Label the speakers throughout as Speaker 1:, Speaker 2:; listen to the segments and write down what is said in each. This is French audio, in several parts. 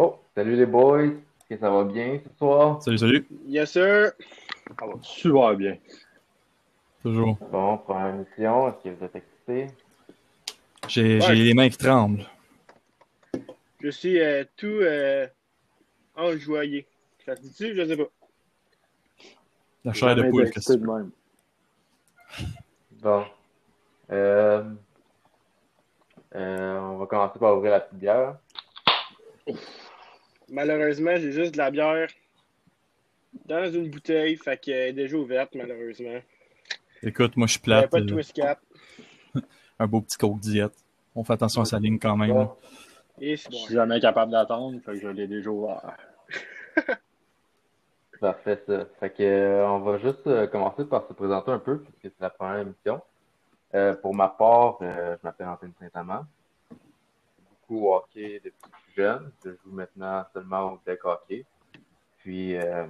Speaker 1: Oh, salut les boys. Est-ce que ça va bien ce soir?
Speaker 2: Salut, salut.
Speaker 3: Yes, sir.
Speaker 4: Ça va super bien.
Speaker 2: Toujours.
Speaker 1: Bon, première émission, est-ce que vous êtes excités?
Speaker 2: J'ai
Speaker 3: Ouais.
Speaker 2: j'ai les mains qui tremblent.
Speaker 3: Je suis euh, tout euh, enjoyé. Ça se dit-tu? Je sais pas.
Speaker 2: La chair de poule, qu'est-ce que
Speaker 4: même.
Speaker 1: Bon. Euh, euh, on va commencer par ouvrir la petite bière.
Speaker 3: Malheureusement, j'ai juste de la bière dans une bouteille, fait qu'elle est déjà ouverte, malheureusement.
Speaker 2: Écoute, moi, je suis
Speaker 3: Il n'y avait
Speaker 2: plate.
Speaker 3: pas de
Speaker 2: euh,
Speaker 3: twist cap.
Speaker 2: un beau petit coke diète. On fait attention à sa ligne quand même.
Speaker 1: Bon,
Speaker 3: Et c'est
Speaker 4: Je
Speaker 3: bon.
Speaker 4: suis jamais capable d'attendre, fait que je l'ai déjà ouvert.
Speaker 1: parfait ça. Fait que, euh, on va juste euh, commencer par se présenter un peu, puisque c'est la première émission. Euh, pour ma part, euh, je m'appelle Antoine Saint-Amand. Beaucoup au hockey depuis jeune. Je joue maintenant seulement au deck hockey. Puis, euh,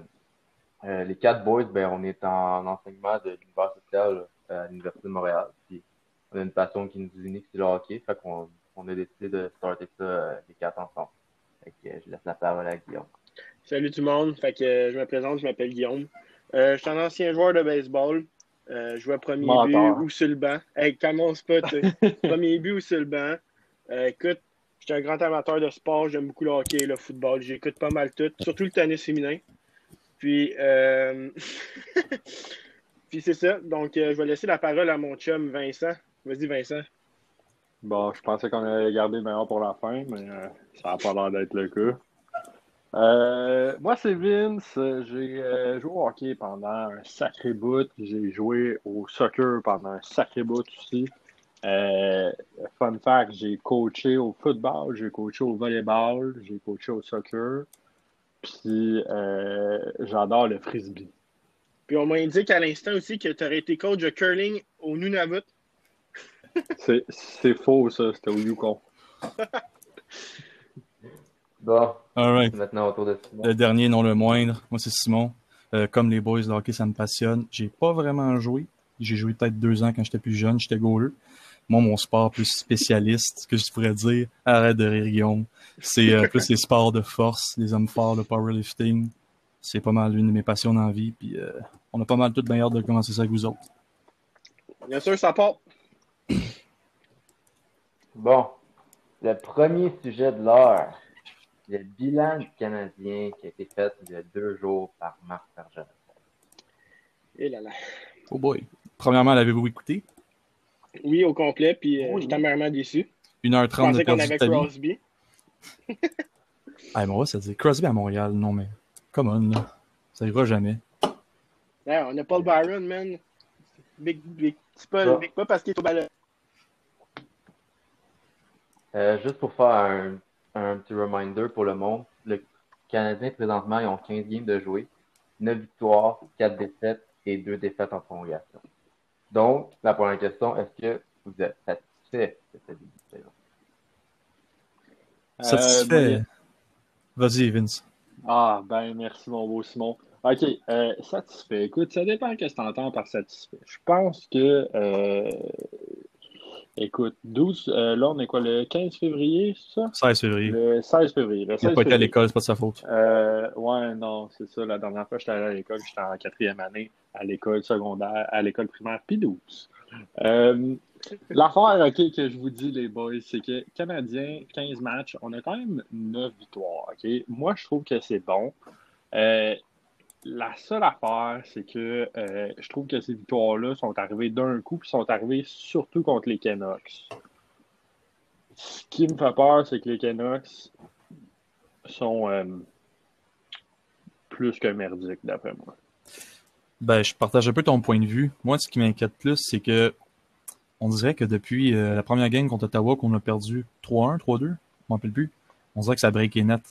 Speaker 1: euh, les quatre boys, ben, on est en enseignement de l'univers social euh, à l'Université de Montréal. Puis, on a une passion qui nous unit, c'est le hockey. Fait qu'on on a décidé de starter ça, les quatre ensemble. Fait que je laisse la parole à Guillaume.
Speaker 3: Salut tout le monde. Fait que je me présente, je m'appelle Guillaume. Je suis un ancien joueur de baseball. Euh, je jouais à premier but ou sur le banc. Hey, commence pas, premier but ou sur le banc. Euh, écoute, je suis un grand amateur de sport. J'aime beaucoup le hockey, le football. J'écoute pas mal tout, surtout le tennis féminin. Puis, euh... Puis c'est ça. Donc, euh, je vais laisser la parole à mon chum Vincent. Vas-y, Vincent.
Speaker 4: Bon, je pensais qu'on allait garder le meilleur pour la fin, mais euh, ça n'a pas l'air d'être le cas. Euh, moi, c'est Vince. J'ai joué au hockey pendant un sacré bout. J'ai joué au soccer pendant un sacré bout aussi. Euh, fun fact, j'ai coaché au football, j'ai coaché au volleyball, j'ai coaché au soccer. Puis euh, j'adore le frisbee.
Speaker 3: Puis on m'a indiqué à l'instant aussi que tu aurais été coach de curling au Nunavut.
Speaker 4: C'est faux, ça. C'était au Yukon.
Speaker 1: Bon,
Speaker 2: All right.
Speaker 1: maintenant autour de Simon.
Speaker 2: Le dernier, non le moindre. Moi, c'est Simon. Euh, comme les boys, le hockey, ça me passionne. J'ai pas vraiment joué. J'ai joué peut-être deux ans quand j'étais plus jeune. J'étais goaleux. Moi, mon sport plus spécialiste, ce que je pourrais dire, arrête de rire, Guillaume. C'est euh, plus les sports de force, les hommes forts, le powerlifting. C'est pas mal une de mes passions dans la vie. Puis, euh, on a pas mal toute meilleure de commencer ça avec vous autres.
Speaker 3: Bien sûr, ça part.
Speaker 1: Bon, le premier sujet de l'heure, le bilan du Canadien qui a été fait il y a deux jours par Marc Bergeron.
Speaker 3: Et là là.
Speaker 2: Oh boy. Premièrement, l'avez-vous écouté?
Speaker 3: Oui, au complet, puis euh,
Speaker 4: Oui.
Speaker 3: j'étais amèrement déçu. Je
Speaker 2: 1h30 de
Speaker 3: pensais qu'on
Speaker 2: perdu
Speaker 3: avait
Speaker 2: vie.
Speaker 3: Crosby.
Speaker 2: Ah, mais va se dire Crosby à Montréal. Non, mais come on, là. Ça ira jamais.
Speaker 3: Ouais, on n'a pas le Byron, man. Big, big. C'est pas,
Speaker 1: Ça.
Speaker 3: big- pas parce qu'il est au ballon.
Speaker 1: Euh, juste pour faire un, un petit reminder pour le monde, le Canadien présentement, ils ont 15 games de jouer, 9 victoires, 4 défaites et 2 défaites en prolongation. Donc, la première question, est-ce que vous êtes satisfait de cette de saison?
Speaker 2: Satisfait.
Speaker 4: Euh,
Speaker 2: Vas-y, Vince.
Speaker 4: Ah, ben merci, mon beau Simon. OK, euh, satisfait. Écoute, ça dépend de ce que tu entends par satisfait. Je pense que, euh, écoute, 12, euh, là, on est quoi, le 15 février, c'est ça?
Speaker 2: 16 février.
Speaker 4: Le 16 février. Le
Speaker 2: Il
Speaker 4: 16
Speaker 2: n'a pas été à l'école, c'est pas de sa faute.
Speaker 4: Euh, ouais, non, c'est ça. La dernière fois, j'étais allé à l'école, j'étais en quatrième année à l'école secondaire, à l'école primaire, puis 12. Euh, L'affaire, OK, que je vous dis, les boys, c'est que Canadien, 15 matchs, on a quand même 9 victoires, OK? Moi, je trouve que c'est bon. La seule affaire, c'est que euh, je trouve que ces victoires-là sont arrivées d'un coup, puis sont arrivées surtout contre les Canucks. Ce qui me fait peur, c'est que les Canucks sont euh, plus que merdiques, d'après moi.
Speaker 2: Ben, je partage un peu ton point de vue. Moi, ce qui m'inquiète plus, c'est que on dirait que depuis euh, la première game contre Ottawa, qu'on a perdu 3-1, 3-2, je m'en rappelle plus, on dirait que ça a breaké net.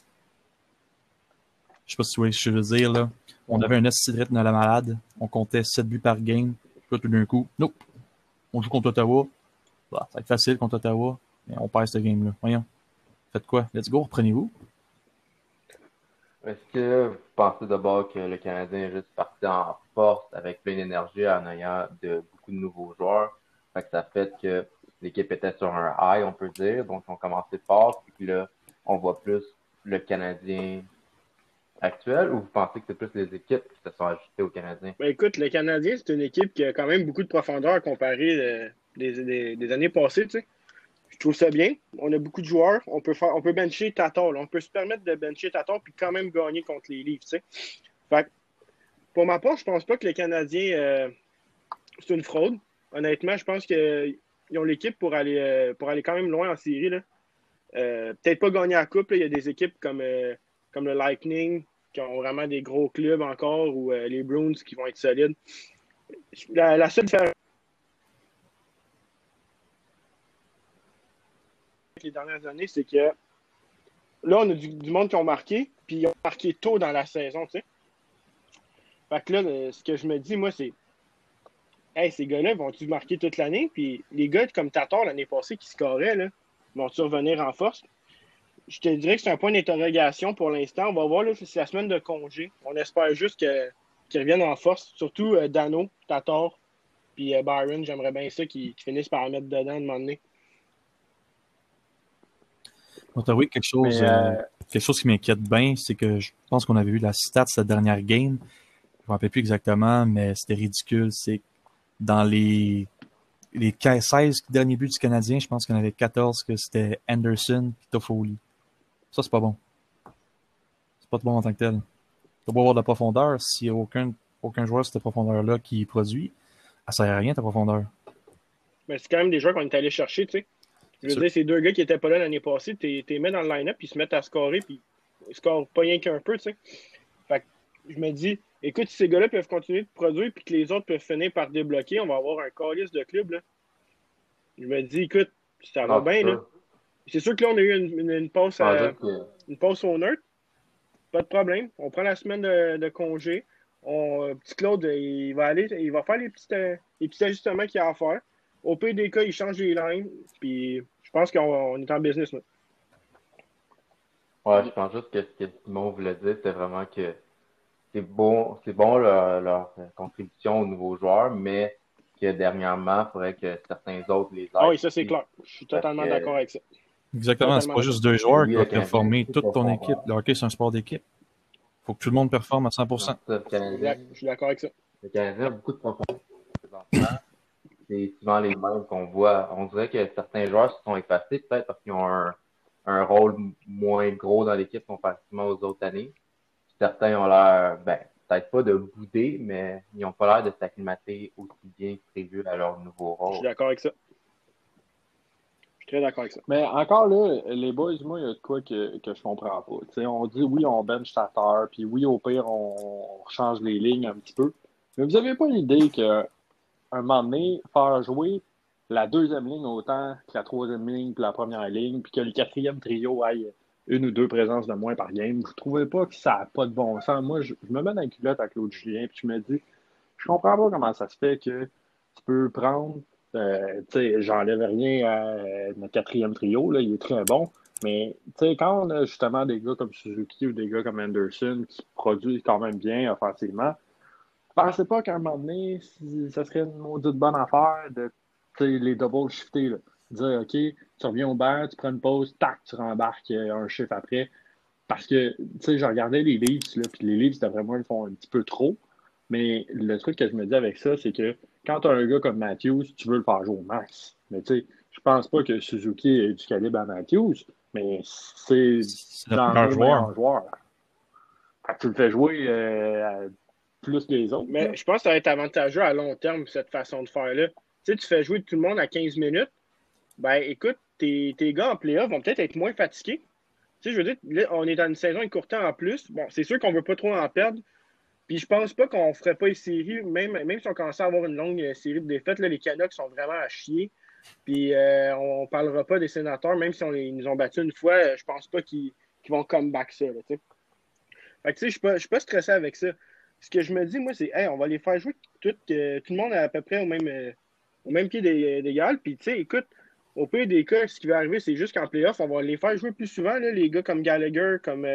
Speaker 2: Je sais pas si tu vois ce que je veux dire, là. On avait un esti de la malade. On comptait 7 buts par game. Puis tout d'un coup, nope. On joue contre Ottawa. Bah, ça va être facile contre Ottawa. Mais on perd ce game-là. Voyons. Faites quoi? Let's go, reprenez-vous.
Speaker 1: Est-ce que vous pensez d'abord que le Canadien est juste parti en force avec plein d'énergie en ayant de, beaucoup de nouveaux joueurs? Fait que ça fait que l'équipe était sur un high, on peut dire. Donc, ont commencé fort. Puis là, on voit plus le Canadien actuel ou vous pensez que c'est plus les équipes qui se sont ajoutées au Canadien?
Speaker 3: Ben, écoute, le Canadien, c'est une équipe qui a quand même beaucoup de profondeur comparé euh, des, des, années passées. Tu sais. Je trouve ça bien. On a beaucoup de joueurs. On peut faire, on peut bencher Tator. On peut se permettre de bencher Tator puis quand même gagner contre les livres. Tu sais. Pour ma part, je pense pas que les Canadiens, euh, c'est une fraude. Honnêtement, je pense qu'ils ont l'équipe pour aller, euh, pour aller quand même loin en série. Euh, peut-être pas gagner la coupe. Il y a des équipes comme, comme le Lightning qui ont vraiment des gros clubs encore ou euh, les Bruins qui vont être solides. La, seule différence les dernières années, c'est que là, on a du, monde qui ont marqué, puis ils ont marqué tôt dans la saison, tu sais. Fait que là, le, ce que je me dis, moi, c'est Hey, ces gars-là vont-ils marquer toute l'année? Puis les gars comme Tatar l'année passée qui scoraient, là, vont-ils revenir en force? Je te dirais que c'est un point d'interrogation pour l'instant. On va voir, là, c'est la semaine de congé. On espère juste que, qu'ils reviennent en force. Surtout euh, Dano, Tatar, puis euh, Byron. J'aimerais bien ça qu'ils, finissent par mettre dedans à un moment donné.
Speaker 2: oui, quelque chose,
Speaker 4: Mais,
Speaker 2: euh,
Speaker 4: euh,
Speaker 2: quelque chose qui m'inquiète bien, c'est que je pense qu'on avait vu la stat cette dernière game. Je ne me rappelle plus exactement, mais c'était ridicule. C'est dans les, les 15 16 derniers buts du Canadien, je pense qu'il y en avait 14 que c'était Anderson et Toffoli. Ça, c'est pas bon. C'est pas bon en tant que tel. Tu dois avoir de la profondeur. S'il n'y a aucun, aucun joueur de cette profondeur-là qui produit, ça sert à rien ta profondeur.
Speaker 3: Mais c'est quand même des joueurs qu'on est allé chercher, tu sais. Je veux dire, ces deux gars qui n'étaient pas là l'année passée, tu les mets dans le line-up, puis ils se mettent à scorer, puis ils scorent pas rien qu'un peu, tu sais. Fait que je me dis, écoute, si ces gars-là peuvent continuer de produire, puis que les autres peuvent finir par débloquer, on va avoir un calice de club, là. Je me dis, écoute, ça va
Speaker 1: Ah,
Speaker 3: bien, là. C'est sûr que là, on a eu une, une, une pause, à-
Speaker 1: que-
Speaker 3: une pause au neutre. Pas de problème. On prend la semaine de, de congé. On, euh, petit Claude, euh, il va aller, il va faire les petits, euh, les petits ajustements qu'il a à faire. Au pire des cas, il change les lignes. Puis je pense qu'on on est en business. Là.
Speaker 1: Ouais, je pense juste que ce que Simon voulait dire, c'était vraiment que c'est bon, c'est bon leur, leur contribution aux nouveaux joueurs, mais que dernièrement, il faudrait que certains autres les aident.
Speaker 3: Ah oui, ça c'est clair. Je suis totalement d'accord avec ça.
Speaker 2: Exactement. C'est pas juste deux joueurs qui
Speaker 1: Canadien,
Speaker 2: performer toute ton équipe. Le hockey, c'est un sport d'équipe. faut que tout le monde performe à 100%.
Speaker 1: Ça, le Canadien,
Speaker 3: Exact. Je suis d'accord avec ça.
Speaker 1: le Canadien a beaucoup de profondeur. présentement. C'est souvent les mêmes qu'on voit. On dirait que certains joueurs se sont effacés, peut-être parce qu'ils ont un, un rôle moins gros dans l'équipe comparativement aux autres années. Certains ont l'air, ben, peut-être pas de bouder, mais ils n'ont pas l'air de s'acclimater aussi bien que prévu à leur nouveau
Speaker 3: Je
Speaker 1: rôle.
Speaker 3: suis d'accord avec ça. Très d'accord avec ça.
Speaker 4: Mais encore là, les boys, moi, il y a de quoi que, que je comprends pas. On dit oui, on bench ta terre, puis oui, au pire, on, change les lignes un petit peu. Mais vous avez pas l'idée qu'à un moment donné, faire jouer la deuxième ligne autant que la troisième ligne puis la première ligne, puis que le quatrième trio aille une ou deux présences de moins par game, vous trouvez pas que ça n'a pas de bon sens? Moi, je, me mets dans la culotte à Claude Julien, puis je me dis, je comprends pas comment ça se fait que tu peux prendre j'enlève rien à euh, notre quatrième trio, là, il est très bon. Mais quand on a justement des gars comme Suzuki ou des gars comme Anderson qui produisent quand même bien offensivement, pensez pas qu'à un moment donné, ça serait une maudite bonne affaire de les double shifter. Dire, OK, tu reviens au banc, tu prends une pause, tac, tu rembarques euh, un chiffre après. Parce que, tu sais, je regardais les livres, puis les livres, d'après moi, ils font un petit peu trop. Mais le truc que je me dis avec ça, c'est que quand tu as un gars comme Matthews, tu veux le faire jouer au max. Mais tu sais, je pense pas que Suzuki ait du calibre à Matthews, mais c'est dans le
Speaker 2: joueur.
Speaker 4: meilleur joueur. Fait que tu le fais jouer euh, plus que les autres.
Speaker 3: Mais je pense que ça va être avantageux à long terme, cette façon de faire-là. Tu sais, tu fais jouer tout le monde à 15 minutes. Ben, écoute, tes, tes gars en playoff vont peut-être être moins fatigués. Tu sais, je veux dire, là, on est dans une saison écourtée en plus. Bon, c'est sûr qu'on veut pas trop en perdre. Puis je pense pas qu'on ferait pas une série, même, même si on commençait à avoir une longue euh, série de défaites, là, les Canucks sont vraiment à chier. Puis euh, on, parlera pas des sénateurs, même si on les- ils nous ont battus une fois, euh, je pense pas qu'ils vont come back ça. Là. Fait que tu sais, je suis pas, stressé avec ça. Ce que je me dis, moi, c'est, hey, on va les faire jouer tout, tout le monde à peu près au même, au même pied d'é- d'égal. Puis, tu sais, écoute, au pire des cas, ce qui va arriver, c'est juste qu'en playoff, on va les faire jouer plus souvent, là, les gars comme Gallagher, comme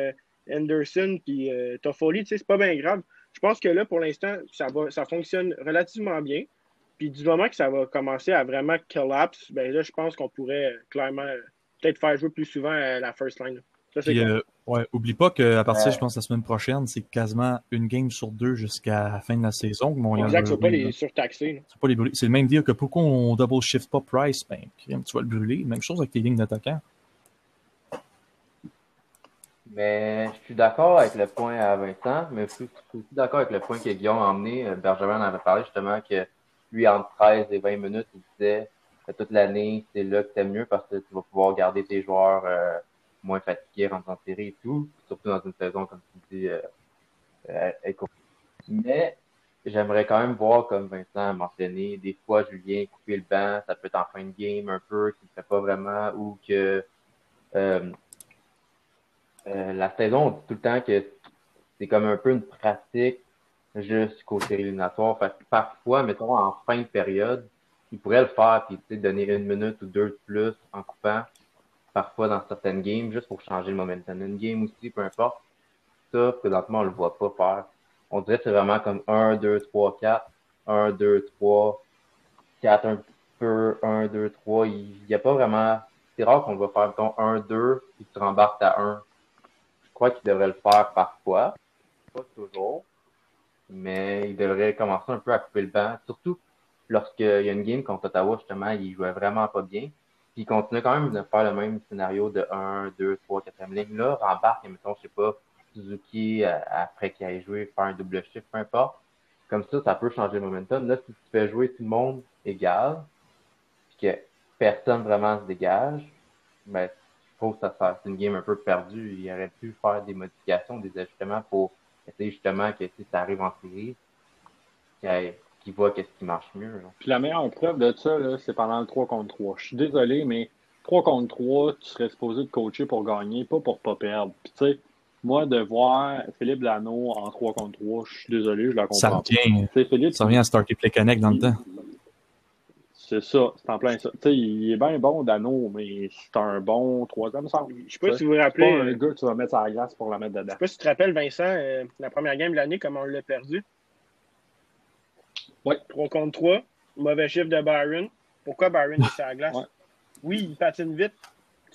Speaker 3: Anderson, puis Toffoli, tu sais, c'est pas bien grave. Je pense que là, pour l'instant, ça, va, ça fonctionne relativement bien. Puis du moment que ça va commencer à vraiment collapse, ben là, je pense qu'on pourrait clairement peut-être faire jouer plus souvent euh, la first line. Ça,
Speaker 2: Puis,
Speaker 3: clair.
Speaker 2: euh, Ouais, oublie pas qu'à partir,
Speaker 1: Ouais.
Speaker 2: je pense, la semaine prochaine, c'est quasiment une game sur deux jusqu'à la fin de la saison.
Speaker 3: Exact, pas les.
Speaker 2: C'est pas les brûler. C'est le même deal que pourquoi on double shift pas Price, ben, tu vas le brûler. Même chose avec tes lignes d'attaquants.
Speaker 1: Mais je suis d'accord avec le point à Vincent, mais je suis aussi d'accord avec le point que Guillaume a emmené. Euh, Benjamin en avait parlé justement que lui, entre 13 et 20 minutes, il disait que toute l'année, c'est là que t'aimes mieux parce que tu vas pouvoir garder tes joueurs euh, moins fatigués, en série et tout, surtout dans une saison, comme tu dis, euh, euh, Mais j'aimerais quand même voir, comme Vincent a mentionné, des fois, Julien couper le banc, ça peut être en fin de game un peu, qu'il ne fait pas vraiment, ou que euh, euh, la saison, on dit tout le temps que c'est comme un peu une pratique jusqu'aux séries parfois, mettons, en fin de période, il pourrait le faire puis donner une minute ou deux de plus en coupant, parfois dans certaines games, juste pour changer le momentum. Une game aussi, peu importe. Ça, présentement, on le voit pas faire. On dirait que c'est vraiment comme 1, 2, 3, 4, 1, 2, 3, 4 un peu, 1, 2, 3. Il n'y a pas vraiment. C'est rare qu'on va faire, mettons, 1, 2, puis tu rembarques à 1. Qu'il devrait le faire parfois. Pas toujours. Mais il devrait commencer un peu à couper le banc. Surtout lorsqu'il y a une game contre Ottawa, justement, il jouait vraiment pas bien. Puis il continue quand même de faire le même scénario de 1, 2, 3, 4e ligne. Là, rembarque, et mettons, je sais pas, Suzuki, euh, après qu'il ait joué, faire un double shift, peu importe. Comme ça, ça peut changer le momentum. Là, si tu fais jouer tout le monde égal, puis que personne vraiment se dégage, ben, je trouve que ça sert- c'est une game un peu perdue. Il aurait pu faire des modifications, des ajustements pour essayer justement que si ça arrive en série, qu'il voit qu'est-ce qui marche mieux. là.
Speaker 4: Puis la meilleure preuve de ça, là, c'est pendant le 3 contre 3. Je suis désolé, mais 3 contre 3, tu serais supposé te coacher pour gagner, pas pour pas perdre. Puis tu sais, moi, de voir Philippe Lano en 3 contre 3, je suis désolé, je la comprends
Speaker 2: Ça revient,
Speaker 4: Philippe,
Speaker 2: ça revient à Starter Play Connect dans le temps.
Speaker 4: C'est ça, c'est en plein ça. Tu sais, il est bien bon, Dano, mais c'est un bon troisième.
Speaker 3: Je sais pas si vous vous
Speaker 4: C'est pas
Speaker 3: rappelez.
Speaker 4: un gars que tu vas mettre sur la glace pour la mettre
Speaker 3: Je
Speaker 4: dedans.
Speaker 3: sais pas si tu te rappelles, Vincent, euh, la première game de l'année, comment on l'a perdu?
Speaker 4: Ouais.
Speaker 3: 3 contre 3. Mauvais chiffre de Byron. Pourquoi Byron est sur la glace?
Speaker 4: Ouais.
Speaker 3: Oui, il patine vite.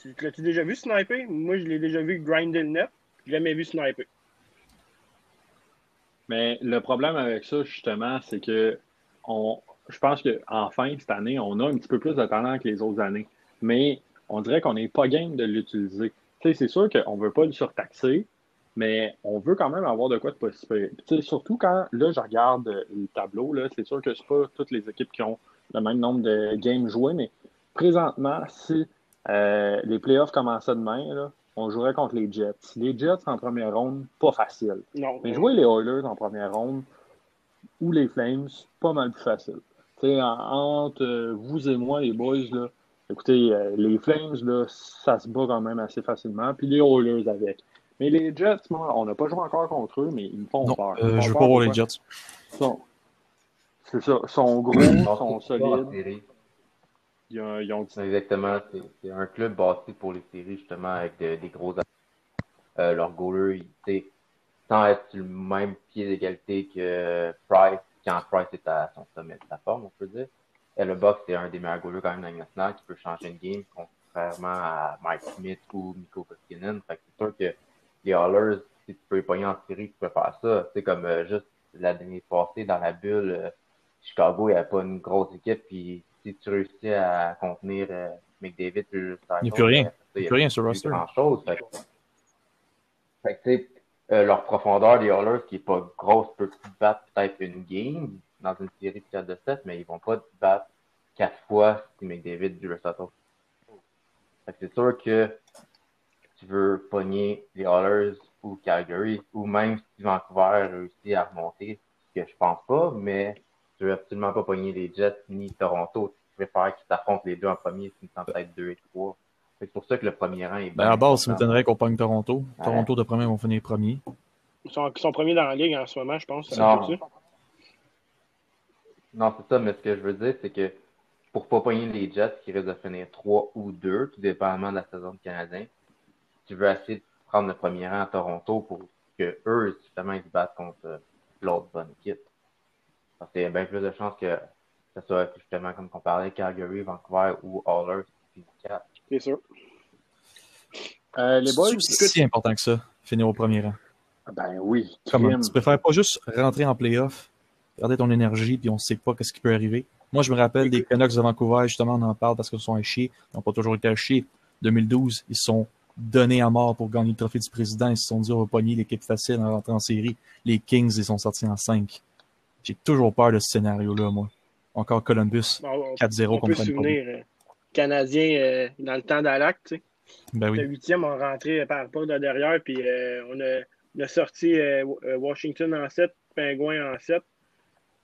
Speaker 3: Tu tu l'as-tu déjà vu sniper? Moi, je l'ai déjà vu grinder le net. Je l'ai jamais vu sniper.
Speaker 4: Mais le problème avec ça, justement, c'est que on, je pense qu'enfin, cette année, on a un petit peu plus de talent que les autres années. Mais on dirait qu'on n'est pas game de l'utiliser. C'est sûr qu'on ne veut pas le surtaxer, mais on veut quand même avoir de quoi de possible. Surtout quand, là, je regarde le tableau, là, c'est sûr que c'est pas toutes les équipes qui ont le même nombre de games joués, mais présentement, si euh, les playoffs commençaient demain, là, on jouerait contre les Jets. Les Jets en première ronde, pas facile.
Speaker 3: Non.
Speaker 4: Mais jouer les Oilers en première ronde ou les Flames, pas mal plus facile. Tu sais, en- entre euh, vous et moi, les boys, là, écoutez, euh, les Flames, là, ça se bat quand même assez facilement. Puis les Oilers avec. Mais les Jets, moi, on n'a pas joué encore contre eux, mais ils me font
Speaker 2: Non,
Speaker 4: peur.
Speaker 2: euh, je veux pas voir les? Jets.
Speaker 4: Ils sont- C'est ça. Ils sont gros,
Speaker 1: Ils sont
Speaker 4: solides. Ils ont, ils ont-
Speaker 1: Exactement. C'est c'est un club bâti pour les séries, justement, avec de- des gros euh, Leur goaler, il, tu sais, sans être sur le même pied d'égalité que Price, quand Price est à son sommet de sa forme, on peut dire. Et le Buck, c'est un des meilleurs goalers quand même dans la nationale qui peut changer une game, contrairement à Mike Smith ou Mikko Koskinen. Fait que c'est sûr que les Hallers, si tu peux les pogner en série, tu peux faire ça. C'est comme euh, juste l'année passée dans la bulle, euh, Chicago, il n'y avait pas une grosse équipe, puis si tu réussis à contenir euh, McDavid, le
Speaker 2: Il n'y a plus rien. Il n'y a plus rien sur le roster.
Speaker 1: grand chose. Fait que, fait que, tu euh, leur profondeur des Hallers, qui est pas grosse, peut battre peut-être une game dans une série de 4 de 7, mais ils vont pas battre quatre fois si McDavid du que c'est sûr que tu veux pogner les Hallers ou Calgary, ou même si Vancouver réussit à remonter, ce que je pense pas, mais tu veux absolument pas pogner les Jets ni Toronto. Tu préfères qu'ils s'affrontent les deux en premier, finissant peut-être 2 et 3. C'est pour ça que le premier rang est
Speaker 2: Ben, à base, ça m'étonnerait qu'on pogne Toronto.
Speaker 1: Ouais.
Speaker 2: Toronto, de premier, vont finir premier.
Speaker 3: Ils sont, ils sont premiers dans la ligue en ce moment, je pense. ça
Speaker 1: Non. Non, c'est ça, mais ce que je veux dire, c'est que pour pas pogner les Jets qui risquent de finir 3 ou 2, tout dépendamment de la saison du Canadien, tu veux essayer de prendre le premier rang à Toronto pour que eux, justement, ils se battent contre euh, l'autre bonne équipe. Parce qu'il y a bien plus de chances que ce soit justement, comme on parlait, Calgary, Vancouver ou Oilers qui finissent 4.
Speaker 3: C'est sûr.
Speaker 4: Euh, les boys,
Speaker 2: C'est si important que ça, finir au premier rang?
Speaker 4: ben oui.
Speaker 2: Comment? Tu préfères pas juste rentrer en playoff, garder ton énergie, puis on sait pas qu'est-ce qui peut arriver? Moi, je me rappelle des Canucks de Vancouver, justement, on en parle parce qu'ils sont à chier. Ils n'ont pas toujours été à chier. 2012, ils se sont donnés à mort pour gagner le trophée du président. Ils se sont dit, on va pogner l'équipe facile en rentrant en série. Les Kings, ils sont sortis en 5. J'ai toujours peur de ce scénario-là, moi. Encore Columbus,
Speaker 3: Bon, on,
Speaker 2: 4-0
Speaker 3: on peut
Speaker 2: contre
Speaker 3: souvenir, euh, Canadiens, dans le temps d'Alac, tu sais.
Speaker 2: Ben
Speaker 3: Le huitième, on rentrait par porte de derrière, puis euh, on, a, on a sorti euh, euh, Washington en 7, Pingouin en 7.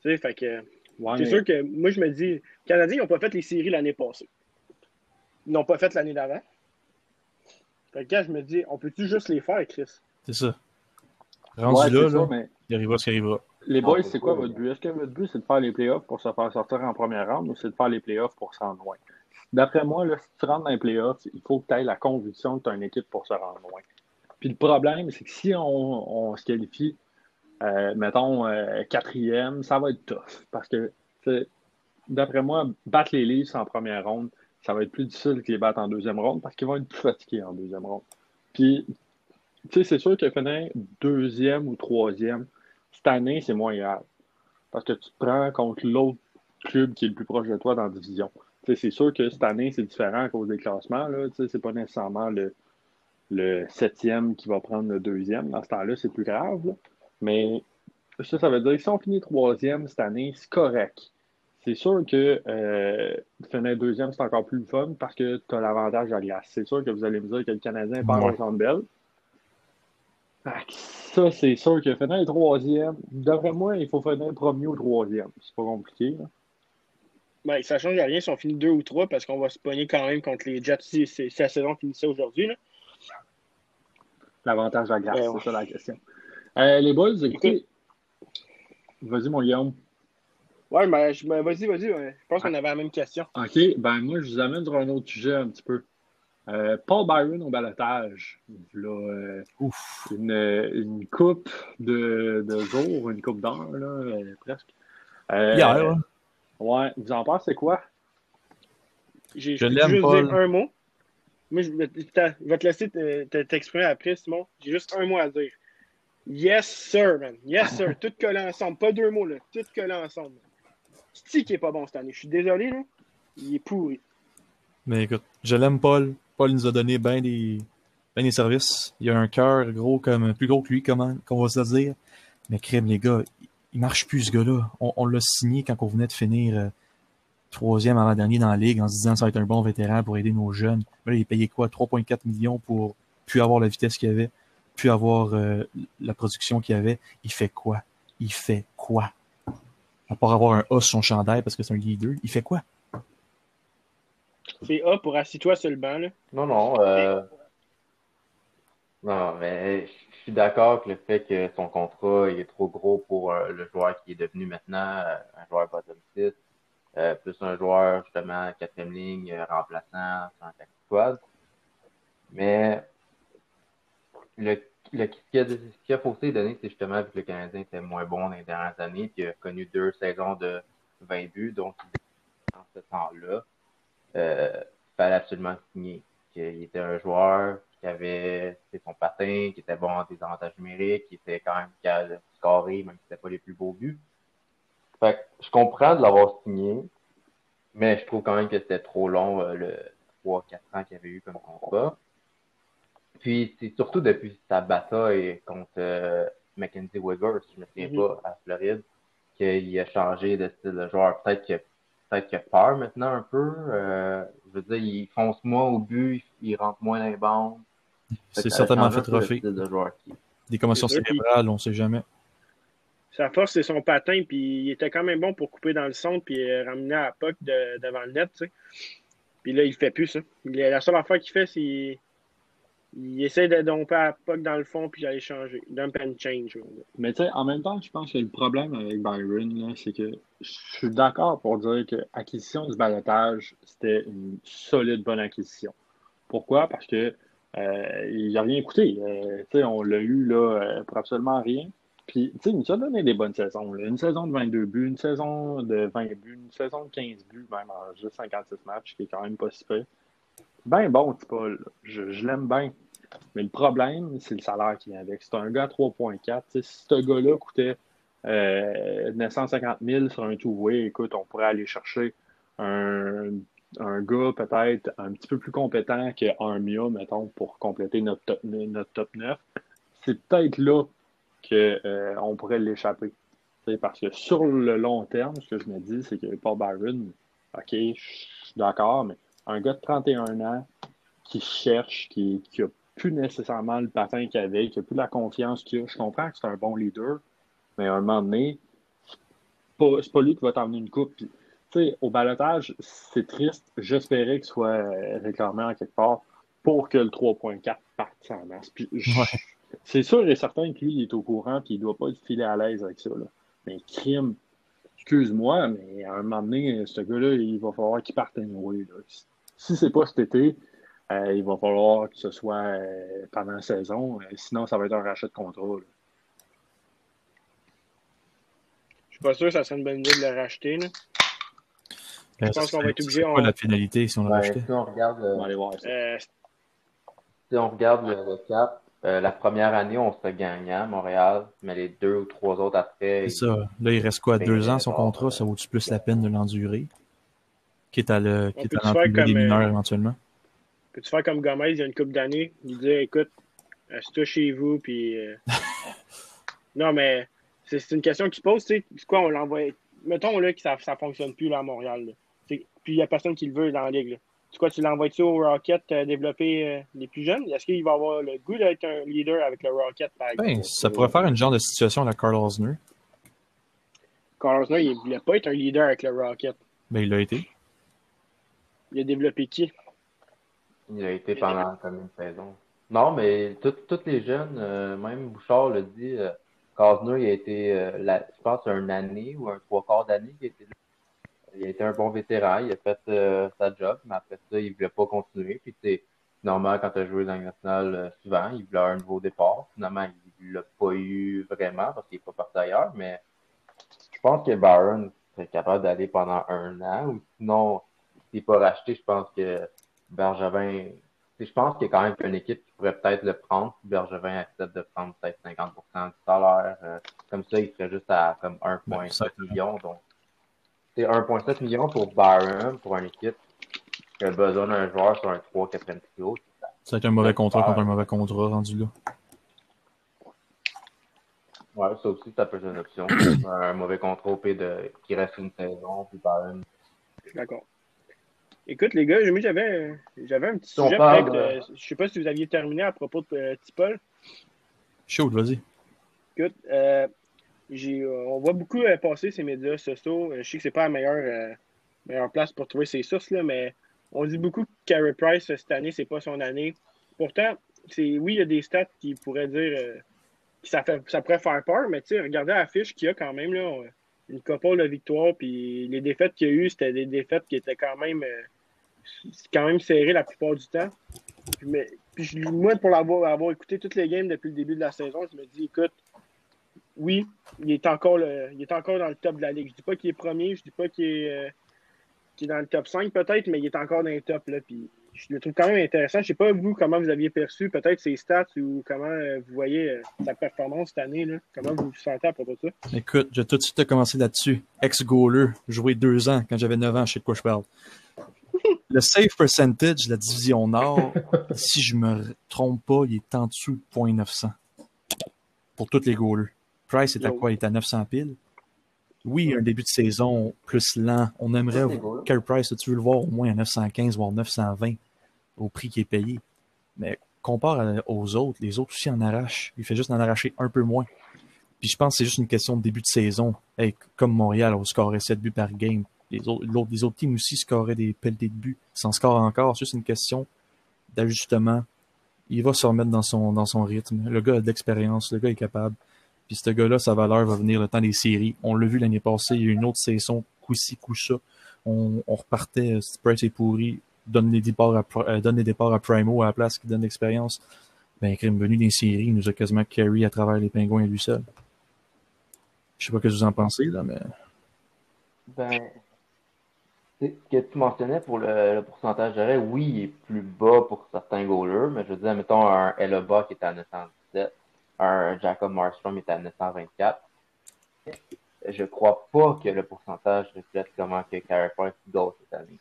Speaker 3: Tu sais, fait que
Speaker 4: Ouais,
Speaker 3: c'est
Speaker 4: mais-
Speaker 3: sûr que moi, je me dis, les Canadiens, ils n'ont pas fait les séries l'année passée. Ils n'ont pas fait l'année d'avant. Fait que là, je me dis, on peut-tu juste les faire, Chris?
Speaker 2: C'est ça.
Speaker 4: Ouais,
Speaker 2: Rendu
Speaker 4: c'est
Speaker 2: là,
Speaker 4: ça,
Speaker 2: là,
Speaker 4: mais
Speaker 2: il arrivera ce qui arrivera.
Speaker 4: les boys,
Speaker 1: Ah,
Speaker 4: c'est quoi
Speaker 1: ouais.
Speaker 4: votre but? Est-ce que votre but, c'est de faire les playoffs pour se faire sortir en première ronde ou c'est de faire les playoffs pour s'en loin? D'après moi, là, si tu rentres dans les playoffs, il faut que tu aies la conviction que tu as une équipe pour se rendre loin. Puis le problème, c'est que si on, se qualifie, euh, mettons, euh, quatrième, ça va être tough. Parce que, d'après moi, battre les Leafs en première ronde, ça va être plus difficile que les battre en deuxième ronde parce qu'ils vont être plus fatigués en deuxième ronde. Puis, tu sais, c'est sûr que finir deuxième ou troisième, cette année, c'est moins grave. Parce que tu te prends contre l'autre club qui est le plus proche de toi dans la division. C'est sûr que cette année, c'est différent à cause des classements. Sais, C'est pas nécessairement le, le septième qui va prendre le deuxième. Dans ce temps-là, c'est plus grave. là. Mais ça, ça veut dire que si on finit troisième cette année, c'est correct. C'est sûr que euh, finir deuxième, c'est encore plus fun parce que tu as l'avantage à la glace. C'est sûr que vous allez me dire que le Canadien part
Speaker 2: Ouais.
Speaker 4: au Centre Bell. Fait que Ça, c'est sûr que finir troisième, d'après moi, il faut finir premier ou troisième. C'est pas compliqué. là.
Speaker 3: Ben, ça change rien si on finit deux ou trois parce qu'on va se pogner quand même contre les Jets si, si- si la saison finissait aujourd'hui. là.
Speaker 4: L'avantage à la glace,
Speaker 3: Ouais,
Speaker 4: c'est ça la question. Euh, les boys, écoutez. Vas-y, mon Guillaume.
Speaker 3: Ouais, mais je- ben, vas-y, vas-y. ouais. Je pense qu'on avait la même question.
Speaker 4: OK, ben moi, je vous amène sur un autre sujet un petit peu. Euh, Paul Byron au balotage. Là, euh,
Speaker 2: Ouf.
Speaker 4: une, une coupe de, de jours, une coupe d'heures, là, euh, presque. Euh,
Speaker 2: Hier.
Speaker 4: Ouais, vous en pensez quoi?
Speaker 3: J'ai-
Speaker 2: Je l'aime,
Speaker 3: juste dire un mot. Moi, je vais, te laisser te- te- t'exprimer après, Simon. J'ai juste un mot à dire. Yes, sir, man. Yes, sir. Tout collé ensemble. Pas deux mots, là. Tout collé ensemble. C'est qui est pas bon cette année. Je suis désolé, là. Il est pourri.
Speaker 2: Mais écoute, je l'aime, Paul. Paul nous a donné bien des, ben des services. Il a un cœur gros comme, plus gros que lui, comment, qu'on va se le dire. Mais crème, les gars, il- marche plus, ce gars-là. On, on l'a signé quand on venait de finir euh, troisième avant-dernier dans la ligue en se disant que ça va être un bon vétéran pour aider nos jeunes. Mais là, il est payé quoi? 3,4 millions pour plus avoir la vitesse qu'il avait, plus avoir euh, la production qu'il avait. Il fait quoi? Il fait quoi? À part avoir un A sur son chandail parce que c'est un leader, il fait quoi?
Speaker 3: C'est A pour assis-toi sur le banc, là.
Speaker 1: Non, non. euh, Non, mais suis d'accord avec le fait que son contrat il est trop gros pour euh, le joueur qui est devenu maintenant euh, un joueur bottom 6, euh, plus un joueur justement quatrième ligne, euh, remplaçant taxi squad. Mais le, le, ce qui a, qui a faussé donné, c'est justement vu que le Canadien était moins bon dans les dernières années, puis il a connu deux saisons de 20 buts, donc dans ce temps-là, euh, il fallait absolument signer. Qu'il était un joueur qui avait son patin, qui était bon en désavantage numérique, qui était quand même capable de scorer, même si c'était pas les plus beaux buts. Fait que je comprends de l'avoir signé, mais je trouve quand même que c'était trop long, euh, le 3-4 ans qu'il avait eu comme contrat. Puis c'est surtout depuis sa bataille contre euh, Mackenzie Weger, si je me souviens
Speaker 3: Mhm.
Speaker 1: pas, à Floride, qu'il a changé de style de joueur. Peut-être que peut-être qu'il a peur maintenant un peu. Euh, je veux dire, il fonce moins au but, il rentre moins dans les bandes.
Speaker 2: C'est certainement fait
Speaker 1: est.
Speaker 2: Des commotions cérébrales, on sait jamais.
Speaker 3: Sa force, c'est son patin, puis il était quand même bon pour couper dans le centre puis euh, ramener à la puck de- devant le net, tu sais. Puis là, il fait plus ça. Il- la seule affaire qu'il fait, c'est il essaie de domper à la puck dans le fond puis d'aller changer. Dump and change.
Speaker 4: Mais tu sais, en même temps, je pense que le problème avec Byron, là, c'est que je suis d'accord pour dire que l'acquisition du balotage, c'était une solide bonne acquisition. Pourquoi? Parce que euh, il n'a rien coûté. Euh, on l'a eu là, euh, pour absolument rien. Puis, tu sais, il nous a donné des bonnes saisons. là. Une saison de 22 buts, une saison de 20 buts, une saison de 15 buts, même en juste 56 matchs, qui est quand même pas si peu. Ben bon, Paul. Je, je l'aime bien. Mais le problème, c'est le salaire qui vient avec. C'est un gars à 3.4. Si ce gars-là coûtait euh, 950 000 sur un two-way, écoute, on pourrait aller chercher un, un gars peut-être un petit peu plus compétent qu'Armia, mettons, pour compléter notre top, notre top 9. C'est peut-être là qu'on euh, pourrait l'échapper. Parce que sur le long terme, ce que je me dis, c'est que Paul Byron, OK, je suis d'accord, mais un gars de 31 ans qui cherche, qui, qui a plus nécessairement le patin qu'il avait, qui a plus la confiance qu'il a. Je comprends que c'est un bon leader, mais à un moment donné, c'est pas, lui qui va t'emmener une coupe. Au balotage, c'est triste. J'espérais qu'il soit euh, réclamé en quelque part pour que le 3.4 parte sans masse. C'est sûr et certain que lui, il est au courant et il ne doit pas être filé à l'aise avec ça. Là. Mais crime, excuse-moi, mais à un moment donné, ce gars-là, il va falloir qu'il parte à nouveau. Si c'est pas cet été, euh, il va falloir que ce soit euh, pendant la saison. Euh, sinon, ça va être un rachat de contrat. Je
Speaker 3: Je suis pas sûr que ça serait une bonne idée de le racheter. Là.
Speaker 2: Je pense qu'on va être obligé. C'est la finalité si on rachète?
Speaker 1: Si on regarde, si on regarde le, cap, la première année, on serait gagnant, Montréal, mais les deux ou trois autres après.
Speaker 2: C'est ça. Là, il reste quoi? Deux ans son contrat, ça vaut-tu plus la peine de l'endurer? Quitte à le, quitte à des mineurs éventuellement?
Speaker 3: Peux-tu faire comme Gomez il y a une couple d'années? Lui dire, écoute, reste chez vous, puis. Euh, non, mais c'est une question qui se pose, tu sais. C'est quoi, on l'envoie. Mettons là, que ça ne fonctionne plus là, à Montréal. Puis il n'y a personne qui le veut dans la ligue. C'est quoi, tu l'envoies-tu au Rocket euh, développer euh, les plus jeunes? Est-ce qu'il va avoir le goût d'être un leader avec le Rocket, par
Speaker 2: ben, exemple? Ben, ça pourrait faire une genre de situation à la Carl Osner.
Speaker 3: Carl Osner, il ne voulait pas être un leader avec le Rocket.
Speaker 2: Ben, il l'a été.
Speaker 3: Il a développé qui?
Speaker 1: Il a été pendant comme une saison. Non, mais tous les jeunes, euh, même Bouchard l'a dit, euh, il a été, euh, je pense, une année ou un trois quarts d'année qu'il était là. Il a été un bon vétéran, il a fait euh, sa job, mais après ça, il ne voulait pas continuer. Puis c'est normal quand tu as joué dans le national souvent, il voulait un nouveau départ. Finalement, il ne l'a pas eu vraiment parce qu'il n'est pas parti ailleurs, mais je pense que Byron serait capable d'aller pendant un an ou sinon, s'il n'est pas racheté, je pense que Bergevin, je pense qu'il y a quand même une équipe qui pourrait peut-être le prendre si Bergevin accepte de prendre peut-être 50% du salaire. Euh, comme ça, il serait juste à comme 1,7 million. Donc, c'est 1,7 million pour Byron, pour une équipe qui a besoin d'un joueur sur un 3 4 kg.
Speaker 2: Ça va être un mauvais contrat contre un mauvais contrat rendu là.
Speaker 1: Ouais, ça aussi, ça peut être une option. un mauvais contrat au P de qui reste une saison, puis Byron.
Speaker 3: D'accord. Écoute, les gars, j'avais, j'avais un petit sujet. Euh, je sais pas si vous aviez terminé à propos de euh, Tipol.
Speaker 2: Chaud, vas-y.
Speaker 3: Écoute, euh, on voit beaucoup passer ces médias sociaux. Je sais que c'est pas la meilleure, meilleure place pour trouver ces sources, là, mais on dit beaucoup que Carey Price, cette année, c'est pas son année. Pourtant, oui, il y a des stats qui pourraient dire que ça, ça pourrait faire peur, mais regardez la fiche qu'il y a quand même. Là, une couple de victoires, puis les défaites qu'il y a eu, c'était des défaites qui étaient quand même, euh, quand même serrées la plupart du temps. Mais, puis moi, pour avoir écouté toutes les games depuis le début de la saison, je me dis, écoute, oui, il est encore, le, il est encore dans le top de la ligue. Je dis pas qu'il est premier, je dis pas qu'il est, euh, est, dans le top 5 peut-être, mais il est encore dans le top. Là, puis je le trouve quand même intéressant. Je ne sais pas, vous, comment vous aviez perçu peut-être ses stats ou comment euh, vous voyez euh, sa performance cette année. Là. Comment vous vous sentez à propos de
Speaker 2: ça? Écoute, j'ai tout de suite commencé là-dessus. Ex-goaler, joué deux ans quand j'avais 9 ans, chez quoi je parle. Le save percentage de la division Nord, si je me trompe pas, il est en dessous de 0.900 pour tous les goalers. Price est à quoi? Il est à 900 piles. Oui, un début de saison plus lent. On aimerait, Carey Price, tu veux le voir au moins à 915, voire 920 au prix qui est payé? Mais compare aux autres, les autres aussi en arrachent. Il fait juste en arracher un peu moins. Puis je pense que c'est juste une question de début de saison. comme Montréal, on scorait 7 buts par game. Les autres, les autres teams aussi scoraient des pelletés de buts. S'en score encore. C'est juste une question d'ajustement. Il va se remettre dans son, dans son rythme. Le gars a de l'expérience. Le gars est capable. Puis ce gars-là, sa valeur va venir le temps des séries. On l'a vu l'année passée, il y a eu une autre saison, coup-ci, coup-ça. On, repartait, Sprite est pourri, donne les départs à, euh, à Primo à la place qui donne l'expérience. Ben, crime venu des séries, il nous a quasiment carry à travers les pingouins lui seul. Je sais pas ce que vous en pensez, là, mais.
Speaker 1: Ben, ce que tu mentionnais pour le, pourcentage d'arrêt, oui, il est plus bas pour certains goalers, mais je veux dire, mettons un Elaba qui est à 917, un Jacob Marstrom est à 924. Je crois pas que le pourcentage reflète comment que Carey Price cette année.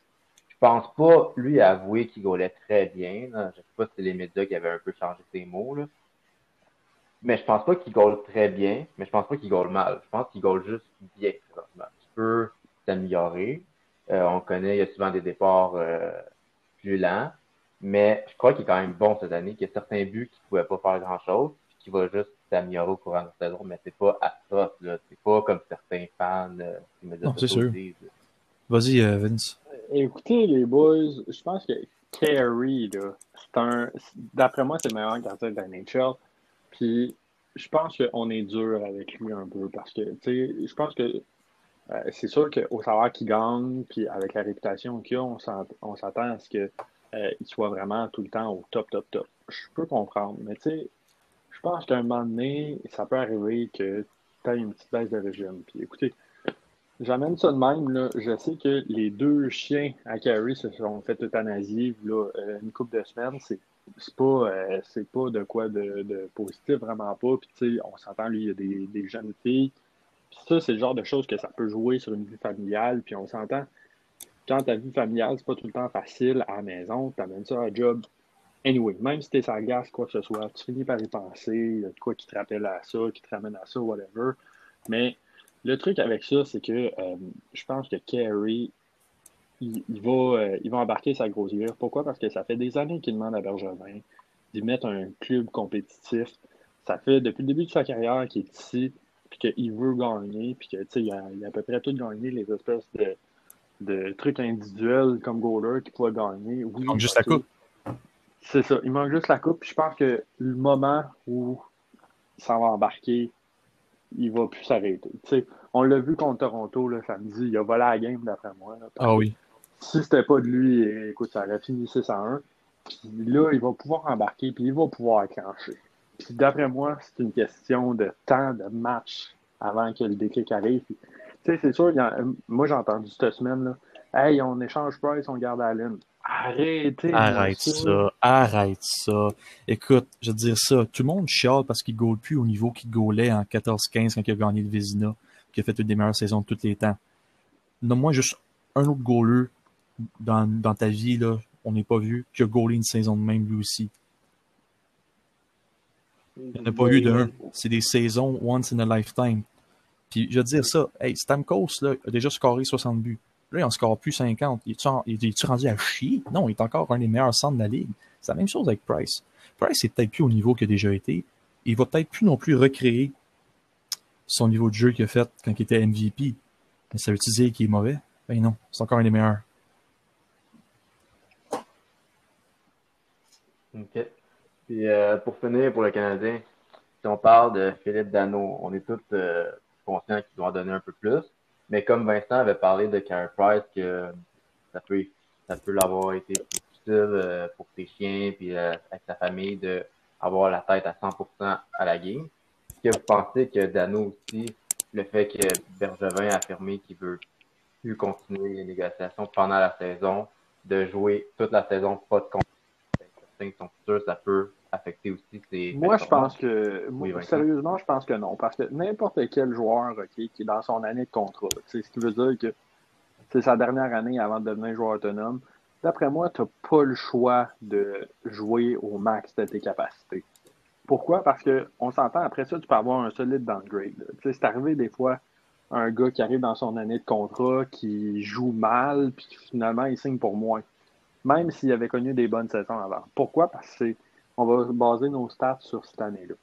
Speaker 1: Je pense pas, lui, avouer qu'il goalait très bien. Je Je sais pas si c'est les médias qui avaient un peu changé ses mots. Là. Mais je pense pas qu'il goal très bien, mais je pense pas qu'il goal mal. Je pense qu'il goal juste bien. Tu peux s'améliorer. Euh, on connaît, il y a souvent des départs euh, plus lents. Mais je crois qu'il est quand même bon cette année, qu'il y a certains buts qui ne pouvaient pas faire grand-chose, qu'il va juste s'améliorer au courant de la saison. Mais c'est pas atroce, là. C'est pas comme certains fans euh, qui me disent
Speaker 2: Non, c'est sûr. Vas-y, Vince.
Speaker 4: Écoutez, les boys, je pense que Carey, là, c'est un. D'après moi, c'est le meilleur gardien de la NHL. Puis je pense qu'on est dur avec lui un peu parce que, tu sais, je pense que euh, c'est sûr qu'au salaire qu'il gagne, puis avec la réputation qu'il a, on s'attend à ce qu'il euh, soit vraiment tout le temps au top, top, top. Je peux comprendre, mais tu sais, pense qu'à un moment donné, ça peut arriver que tu aies une petite baisse de régime. Puis écoutez, j'amène ça de même. Là. Je sais que les deux chiens à Carrie se sont fait euthanasier là, euh, une couple de semaines. C'est c'est pas, euh, c'est pas de quoi de, de, positif, vraiment pas. Puis, tu sais, on s'entend, lui, il y a des, des jeunes filles. Puis ça, c'est le genre de choses que ça peut jouer sur une vie familiale. Puis on s'entend, quand ta vie familiale, c'est pas tout le temps facile à la maison, tu amènes ça à un job. Anyway, même si t'es sans gaz, quoi que ce soit, tu finis par y penser, il y a de quoi qui te rappelle à ça, qui te ramène à ça, whatever. Mais le truc avec ça, c'est que euh, je pense que Carrie, il, va, euh, il va embarquer sa grosse gueule. Pourquoi? Parce que ça fait des années qu'il demande à Bergevin d'y mettre un club compétitif. Ça fait depuis le début de sa carrière qu'il est ici, puis qu'il veut gagner, puis qu'il il a, il a à peu près tout gagné les espèces de, de trucs individuels comme goaler qu'il pourrait gagner.
Speaker 2: manque juste la coupe.
Speaker 4: C'est ça, il manque juste la coupe. Puis je pense que le moment où ça va embarquer, il va plus s'arrêter. On l'a vu contre Toronto le samedi, il a volé la game d'après moi.
Speaker 2: ah oui
Speaker 4: si c'était pas de lui, écoute, ça aurait fini 6 à 1. Puis là, il va pouvoir embarquer, puis il va pouvoir accrocher. Puis d'après moi, c'est une question de temps de match avant que le déclic arrive. Tu sais, c'est sûr, moi j'ai entendu cette semaine-là. Hey, on échange Price, on garde Allen. Arrêtez.
Speaker 2: Arrête ça. Arrête ça. Écoute, je veux dire ça. Tout le monde chiale parce qu'il ne plus au niveau qu'il gaulait en 14-15 quand il a gagné le Vézina, qui a fait une des meilleures saisons de tous les temps. Non, moi, juste un autre goaler dans, dans ta vie, là, on n'est pas vu, qui a goalé une saison de même lui aussi. Il n'y en a pas eu d'un. C'est des saisons once in a lifetime. Puis je veux dire ça, hey, Stamkos là, a déjà scoré 60 buts. Là, il en score plus 50. Il est-tu rendu à chier? Non, il est encore un des meilleurs centres de la ligue. C'est la même chose avec Price. Price est peut-être plus au niveau qu'il a déjà été. Il va peut-être plus non plus recréer son niveau de jeu qu'il a fait quand il était MVP. Mais ça veut dire qu'il est mauvais? Ben non, c'est encore un des meilleurs.
Speaker 1: OK. Puis euh, pour finir, pour le Canadien, si on parle de Philippe Dano, on est tous euh, conscients qu'il doit en donner un peu plus. Mais comme Vincent avait parlé de Carey Price, que ça peut, ça peut l'avoir été difficile euh, pour ses chiens puis avec sa famille d'avoir la tête à 100% à la game. Est-ce que vous pensez que Dano aussi, le fait que Bergevin a affirmé qu'il veut plus continuer les négociations pendant la saison, de jouer toute la saison, pas de ça peut affecter aussi ses.
Speaker 4: Moi, je pense que. sérieusement, je pense que non. Parce que n'importe quel joueur qui est dans son année de contrat, ce qui veut dire que c'est sa dernière année avant de devenir joueur autonome, d'après moi, tu n'as pas le choix de jouer au max de tes capacités. Pourquoi? Parce qu'on s'entend, après ça, tu peux avoir un solide downgrade. C'est arrivé des fois un gars qui arrive dans son année de contrat, qui joue mal, puis finalement, il signe pour moins même s'il avait connu des bonnes saisons avant. Pourquoi? Parce que on va baser nos stats sur cette année-là.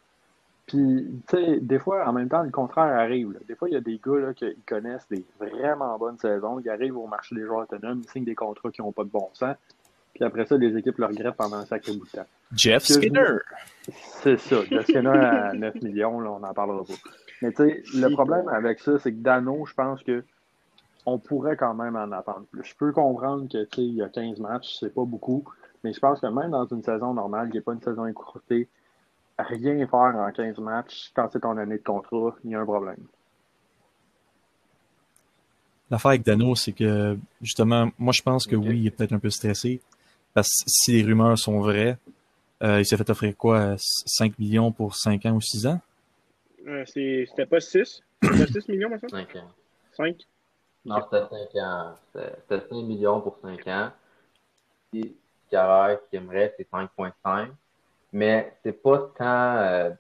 Speaker 4: Puis, tu sais, des fois, en même temps, le contraire arrive. Des fois, il y a des gars là, qui connaissent des vraiment bonnes saisons, ils arrivent au marché des joueurs autonomes, ils signent des contrats qui n'ont pas de bon sens. Puis après ça, les équipes le regrettent pendant un sacré bout de temps.
Speaker 2: Jeff Skinner!
Speaker 4: C'est ça. Jeff Skinner à 9 millions, là, on n'en parlera pas. Mais tu sais, le problème avec ça, c'est que Dano, je pense que on pourrait quand même en attendre plus. Je peux comprendre que il y a 15 matchs, c'est pas beaucoup, mais je pense que même dans une saison normale, qui n'est pas une saison écourtée, rien faire en 15 matchs, quand c'est ton année de contrat, il y a un problème.
Speaker 2: L'affaire avec Dano, c'est que, justement, moi, je pense que oui, il est peut-être un peu stressé. Parce que si les rumeurs sont vraies, euh, il s'est fait offrir quoi? 5 millions pour 5 ans ou 6 ans?
Speaker 3: Euh, c'est- C'était pas 6. C'était 6 millions, maintenant?
Speaker 1: 5 ans.
Speaker 3: 5.
Speaker 1: Non, c'était 5 ans. C'était c'était 5 millions pour 5 ans. Puis, Qu'il aimerait, c'est 5,5. Mais c'est pas tant euh,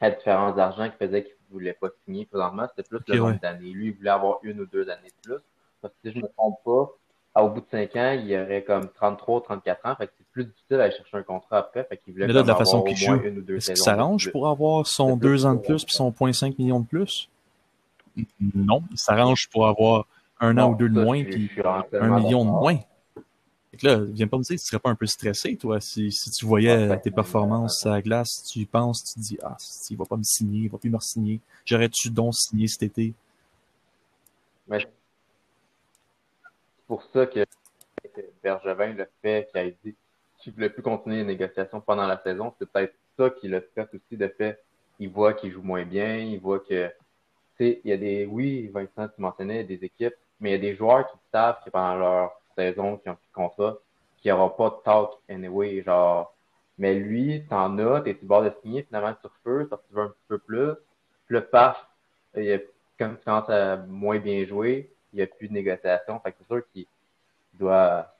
Speaker 1: la différence d'argent qui faisait qu'il voulait pas signer présentement, c'était plus le nombre
Speaker 2: ouais.
Speaker 1: d'années. Lui, il voulait avoir une ou deux années de plus. Parce que si je me trompe pas, au bout de 5 ans, il y aurait comme 33 34 ans. Fait que c'est plus difficile d'aller chercher un contrat après. Fait qu'il voulait
Speaker 2: Mais là, de la façon qu'il joue,
Speaker 1: une ou deux
Speaker 2: Est-ce qu'il s'arrange pour avoir son
Speaker 1: C'est plus
Speaker 2: 2 ans de plus puis son 0.5 millions de plus? Non, il s'arrange pour avoir un an
Speaker 1: Non,
Speaker 2: ou deux de
Speaker 1: ça,
Speaker 2: moins puis un million de moins. Fait que là, viens pas me dire que tu serais pas un peu stressé, toi, si, si tu voyais
Speaker 1: Ah,
Speaker 2: tes
Speaker 1: ben,
Speaker 2: performances à la glace, tu y penses, tu te dis, ah, il va pas me signer, il va plus me signer. J'aurais-tu donc signé cet été?
Speaker 1: Mais c'est pour ça que, Bergevin le fait, qu'il a dit qu'il ne voulait plus continuer les négociations pendant la saison. C'est peut-être ça qui l'a fait aussi de fait. Il voit qu'il joue moins bien, il voit que, tu sais, il y a des, oui, Vincent, tu mentionnais des équipes, mais il y a des joueurs qui savent que pendant leur saison, qui ont plus de contrat, qu'il n'y aura pas de talk anyway, genre, mais lui, t'en as, t'es sur le bord de signer, finalement, refuses, parce que tu veux un petit peu plus. Puis le paf, il a comme tu commences à moins bien jouer, il n'y a plus de négociation. Fait que c'est sûr qu'il doit,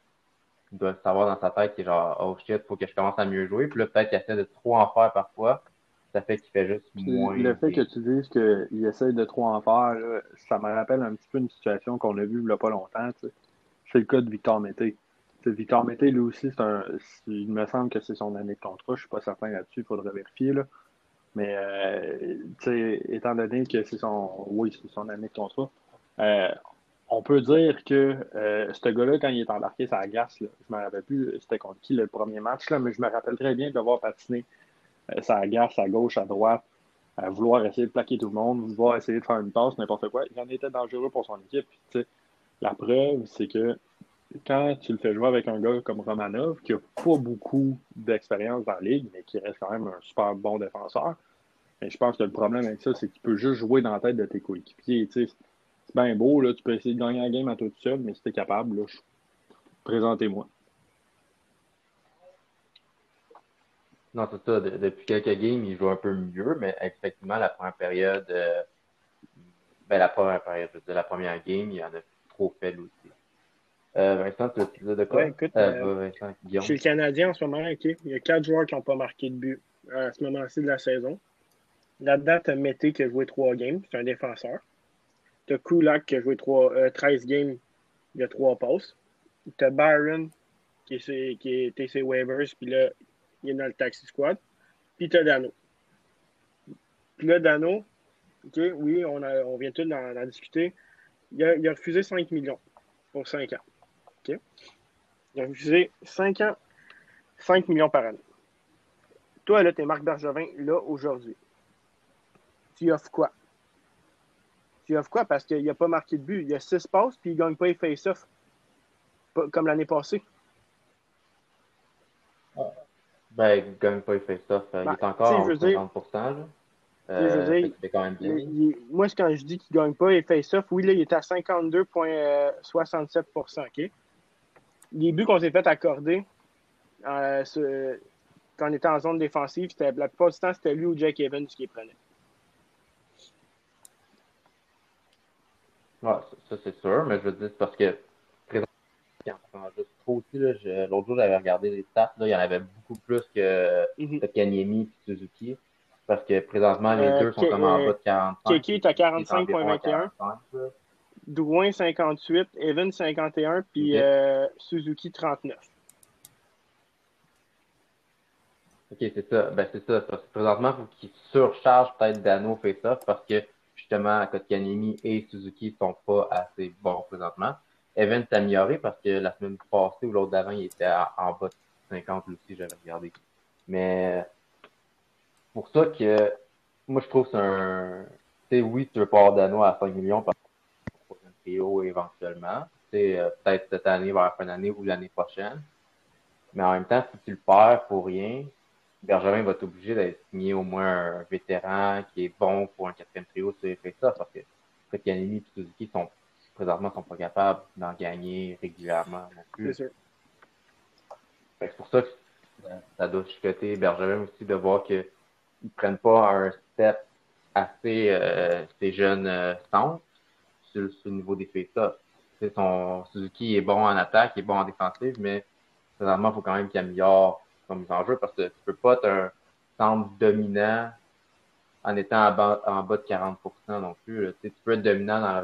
Speaker 1: doit savoir dans sa tête qu'il est genre, oh shit, faut que je commence à mieux jouer. Puis là, peut-être qu'il essaie de trop en faire parfois. Ça fait qu'il fait juste
Speaker 4: Puis
Speaker 1: moins.
Speaker 4: Le fait que tu dises qu'il essaye de trop en faire, là, ça me rappelle un petit peu une situation qu'on a vue il n'y a pas longtemps. tu sais. C'est le cas de Victor Mété. Victor Mété, lui aussi, c'est un, il me semble que c'est son année de contrat. Je ne suis pas certain là-dessus, il faudrait vérifier. Là. Mais euh, étant donné que c'est son. Oui, c'est son année de contrat, euh, on peut dire que euh, ce gars-là, quand il est embarqué glace, là, je ne me rappelle plus c'était contre qui le premier match, là, mais je me rappelle très bien de l'avoir patiné sur la glace, à gauche, à droite, à vouloir essayer de plaquer tout le monde, vouloir essayer de faire une passe, n'importe quoi. Il en était dangereux pour son équipe. La preuve, c'est que quand tu le fais jouer avec un gars comme Romanov, qui n'a pas beaucoup d'expérience dans la ligue, mais qui reste quand même un super bon défenseur, je pense que le problème avec ça, c'est que tu peux juste jouer dans la tête de tes coéquipiers. C'est bien beau, là, tu peux essayer de gagner la game à toi tout seul, mais si tu es capable, je- présentez-moi.
Speaker 1: Non, c'est ça. de- depuis quelques games, il joue un peu mieux, mais effectivement, la première période, euh, ben, la première période, la première game, il en a trop fait lui aussi. Euh, Vincent, tu disais de quoi?
Speaker 3: Ouais, écoute,
Speaker 1: Euh,
Speaker 3: euh,
Speaker 1: Vincent.
Speaker 3: Chez le Canadien, en ce moment, OK, il y a quatre joueurs qui n'ont pas marqué de but à ce moment-ci de la saison. Là-dedans, tu as Mété qui a joué trois games, c'est un défenseur. Tu as Kulak qui a joué trois, euh, 13 games, il y a trois passes. Tu as Byron qui, est, qui était ses waivers, puis là, il est dans le taxi squad. Puis tu as Dano. Puis là, Dano, oui, on, a, on vient tous d'en discuter. Il a, il a refusé 5 millions pour 5 ans. Il a refusé 5 ans, 5 millions par année. Toi, là, t'es Marc Bergevin, là, aujourd'hui. Tu offres quoi? Tu offres quoi? Parce qu'il n'a pas marqué de but. Il y a 6 passes, puis il ne gagne pas les face-off. Comme l'année passée.
Speaker 1: Ben, il gagne pas, fait ça. Il
Speaker 3: Ben,
Speaker 1: est encore à
Speaker 3: je veux dire-
Speaker 1: 50%, là.
Speaker 3: Je
Speaker 1: Euh,
Speaker 3: dire,
Speaker 1: fait quand même bien.
Speaker 3: Il- il- moi, quand je dis qu'il ne gagne pas les face-off, oui, là, il est à 52,67 OK? Les buts qu'on s'est fait accorder euh, ce- quand on était en zone défensive, c'était- la plupart du temps, c'était lui ou Jack Evans qui les prenait.
Speaker 1: Ouais, ça, ça, c'est sûr, mais je veux dire, c'est parce que juste trop aussi. L'autre jour, j'avais regardé les stats, là, il y en avait beaucoup plus que
Speaker 3: Mhm.
Speaker 1: Kanyemi et Suzuki. Parce que présentement, les
Speaker 3: Euh,
Speaker 1: deux sont comme en
Speaker 3: euh,
Speaker 1: bas de 45.
Speaker 3: Keke est à
Speaker 1: Il est environ à
Speaker 3: 45,21.
Speaker 1: 45, là.
Speaker 3: Drouin 58, Evans 51, puis euh, Suzuki 39.
Speaker 1: Ok, c'est ça. Ben, c'est ça. Parce que présentement, il faut qu'ils surchargent peut-être Dano face-off parce que justement, Kotkaniemi et Suzuki sont pas assez bons présentement. Evan s'est amélioré parce que la semaine passée ou l'autre d'avant, il était en bas de 50 lui aussi, j'avais regardé. Mais pour ça que moi je trouve que c'est un. Tu sais, oui, tu veux pas avoir Dano à 5 millions que c'est un trio éventuellement. Tu sais, euh, peut-être cette année, vers la fin d'année ou l'année prochaine. Mais en même temps, si tu le perds pour rien, Bergevin va être obligé d'aller signer au moins un vétéran qui est bon pour un quatrième trio sur ça parce que Kotkaniemi et Suzuki sont présentement, sont pas capables d'en gagner régulièrement non plus.
Speaker 3: C'est sûr.
Speaker 1: Que C'est pour ça que ça- doit chicoter Bergevin aussi de voir qu'ils ne prennent pas un step assez euh, ces jeunes euh, centres sur, sur le niveau des face Tu sais, Son Suzuki est bon en attaque, il est bon en défensive, mais présentement, il faut quand même qu'il améliore son mise en jeu parce que tu peux pas être un centre dominant en étant en bas, en bas de 40% non plus. Tu sais, tu peux être dominant dans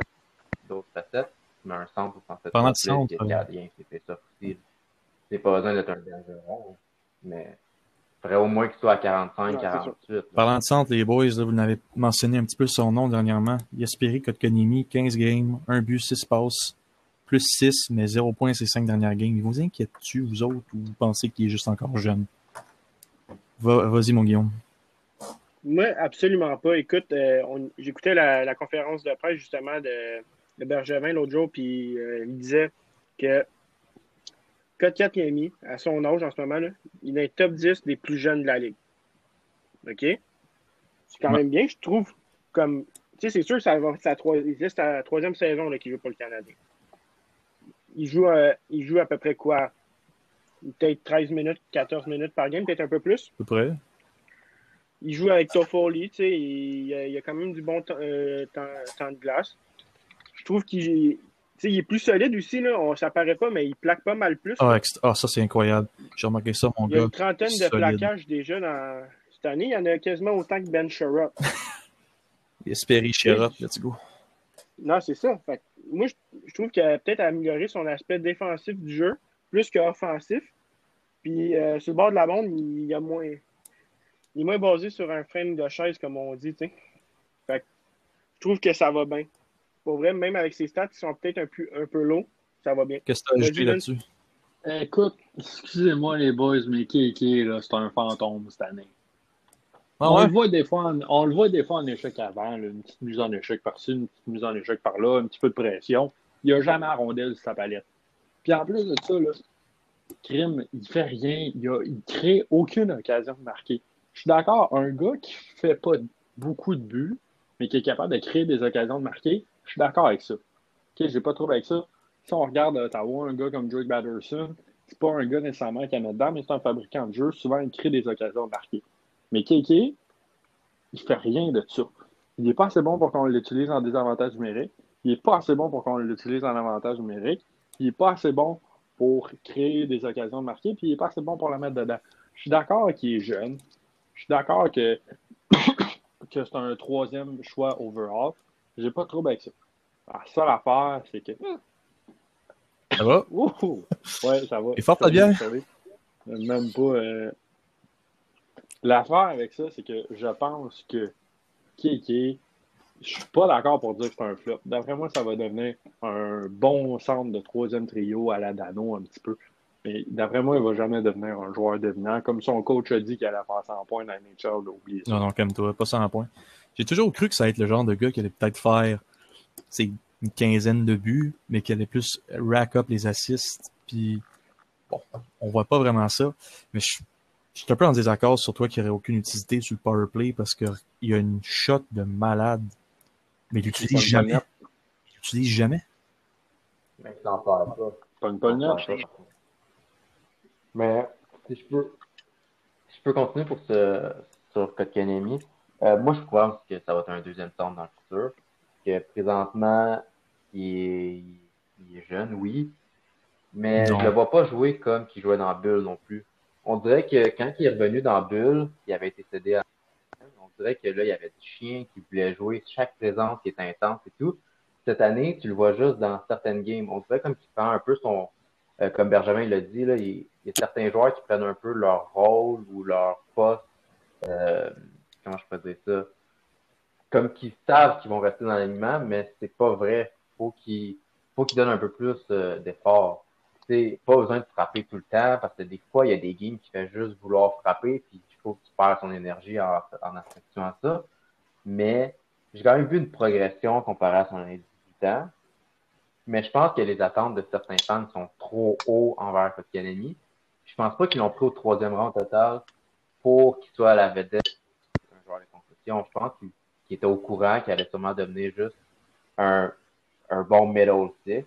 Speaker 1: d'autres facettes, mais un centre ou censé être
Speaker 2: Parlant de
Speaker 1: complet,
Speaker 2: centre,
Speaker 1: qui c'est fait ça aussi. C'est pas besoin d'être un bergeron, mais faudrait au moins qu'il soit à 45,
Speaker 3: Non, c'est
Speaker 1: 48. là.
Speaker 2: Parlant de centre, les boys, là, vous n'avez mentionné un petit peu son nom dernièrement. Yasperi Kotkonimi, 15 games, 1 but, 6 passes, plus 6, mais 0 points ces 5 dernières games. Il vous inquiète-tu, vous autres, ou vous pensez qu'il est juste encore jeune? Va- Vas-y, mon Guillaume.
Speaker 3: Moi, absolument pas. Écoute, euh, on- j'écoutais la, la conférence de presse justement de, de Bergevin l'autre jour, puis euh, il disait que Kotkaniemi, à son âge en ce moment, là, il est top 10 des plus jeunes de la Ligue. OK? C'est quand
Speaker 2: Ouais.
Speaker 3: même bien, je trouve. Comme, tu sais, c'est sûr que ça va, sa la troisième saison qu'il joue pour le Canadien. Il joue, euh, il joue à peu près quoi? Peut-être 13 minutes, 14 minutes par game, peut-être un peu plus.
Speaker 2: À peu près.
Speaker 3: Il joue avec Toffoli, tu sais, il, il a, quand même du bon temps, euh, temps- temps de glace. Je trouve qu'il il est plus solide aussi, là. On, ça paraît pas, mais il plaque pas mal plus.
Speaker 2: Ah, ah, ça, c'est incroyable. J'ai remarqué ça, mon
Speaker 3: il y a
Speaker 2: gars.
Speaker 3: une trentaine de
Speaker 2: solide.
Speaker 3: plaquages déjà dans cette année. Il y en a quasiment autant que Ben Sherrod.
Speaker 2: Yasperi Sherrod, let's go.
Speaker 3: Non, c'est ça. Fait moi, je, je trouve qu'il a peut-être amélioré son aspect défensif du jeu plus qu'offensif. Puis euh, sur le bord de la bande, il, y a moins. Il est moins basé sur un frame de chaise, comme on dit, tu sais. Fait que je trouve que ça va bien. Pour vrai, même avec ses stats qui sont peut-être un peu, un peu low, ça va bien.
Speaker 2: Qu'est-ce que tu as ajouté là-dessus?
Speaker 4: Écoute, excusez-moi les boys, mais Kéké, là, c'est un fantôme cette année.
Speaker 2: Ah
Speaker 4: on, le voit des fois en, on le voit des fois en échec avant, là, une petite mise en échec par-ci, une petite mise en échec par-là, un petit peu de pression. Il n'a jamais à rondelle sur sa palette. Puis en plus de ça, là, Crime, il fait rien, il, il crée aucune occasion de marquer. Je suis d'accord, un gars qui fait pas beaucoup de buts, mais qui est capable de créer des occasions de marquer, je suis d'accord avec ça. Ok, j'ai pas de trouble avec ça. Si on regarde à Ottawa, un gars comme Drake Batterson, c'est pas un gars nécessairement qui met dedans, mais c'est un fabricant de jeu. Souvent, il crée des occasions de marquer. Mais Kéké, il fait rien de ça. Il n'est pas assez bon pour qu'on l'utilise en désavantage numérique. Il n'est pas assez bon pour qu'on l'utilise en avantage numérique. Il n'est pas assez bon pour créer des occasions de marquer. Puis il n'est pas assez bon pour la mettre dedans. Je suis d'accord qu'il est jeune. Je suis d'accord que, que c'est un troisième choix overall. J'ai pas de trouble avec ça. La seule affaire, c'est que.
Speaker 2: Ça va?
Speaker 4: Ouh! Ouais, ça va.
Speaker 2: Et bière?
Speaker 4: ça va. Même pas. euh, L'affaire avec ça, c'est que je pense que Kéké, je suis pas d'accord pour dire que c'est un flop. D'après moi, ça va devenir un bon centre de troisième trio à la Dano un petit peu. Mais d'après moi, il va jamais devenir un joueur dominant. Comme son coach a dit qu'il allait faire 100 points dans la oublié ça.
Speaker 2: Non, non, calme-toi, pas 100 points. J'ai toujours cru que ça allait être le genre de gars qui allait peut-être faire c'est une quinzaine de buts, mais qui allait plus rack up les assists. Puis, bon, on voit pas vraiment ça. Mais je, je suis un peu en désaccord sur toi qui aurait aucune utilité sur le power play parce qu'il y a une shot de malade. Mais il l'utilise
Speaker 4: Pas
Speaker 2: jamais. Il l'utilise jamais.
Speaker 1: Même si t'en parles pas.
Speaker 4: Pas une bonne note.
Speaker 1: Mais si je peux, si je peux continuer pour ce, sur Kotkanemi, euh, moi je crois que ça va être un deuxième centre dans le futur. Que présentement, il est, il est jeune, oui, mais
Speaker 2: Non.
Speaker 1: je le vois pas jouer comme qu'il jouait dans Bull non plus. On dirait que quand il est revenu dans Bull, il avait été cédé à on dirait que là, il y avait du chien qui voulait jouer chaque présence qui est intense et tout. Cette année, tu le vois juste dans certaines games. On dirait comme qu'il prend un peu son, euh, comme Benjamin l'a dit, là, il, il y a certains joueurs qui prennent un peu leur rôle ou leur poste, euh, comment je peux dire ça, comme qu'ils savent qu'ils vont rester dans l'alignement, mais c'est pas vrai. Faut qu'ils, faut qu'ils donnent un peu plus euh. C'est pas besoin de frapper tout le temps parce que des fois, il y a des games qui fait juste vouloir frapper puis il faut qu'il perd son énergie en, en ça. Mais j'ai quand même vu une progression comparée à son année 18 ans. Mais je pense que les attentes de certains fans sont trop hauts envers Kotkanemi. Je pense pas qu'ils l'ont pris au troisième rang total pour qu'il soit à la vedette concession. Je pense qu'il était au courant qu'il allait sûrement devenir juste un, un bon middle six.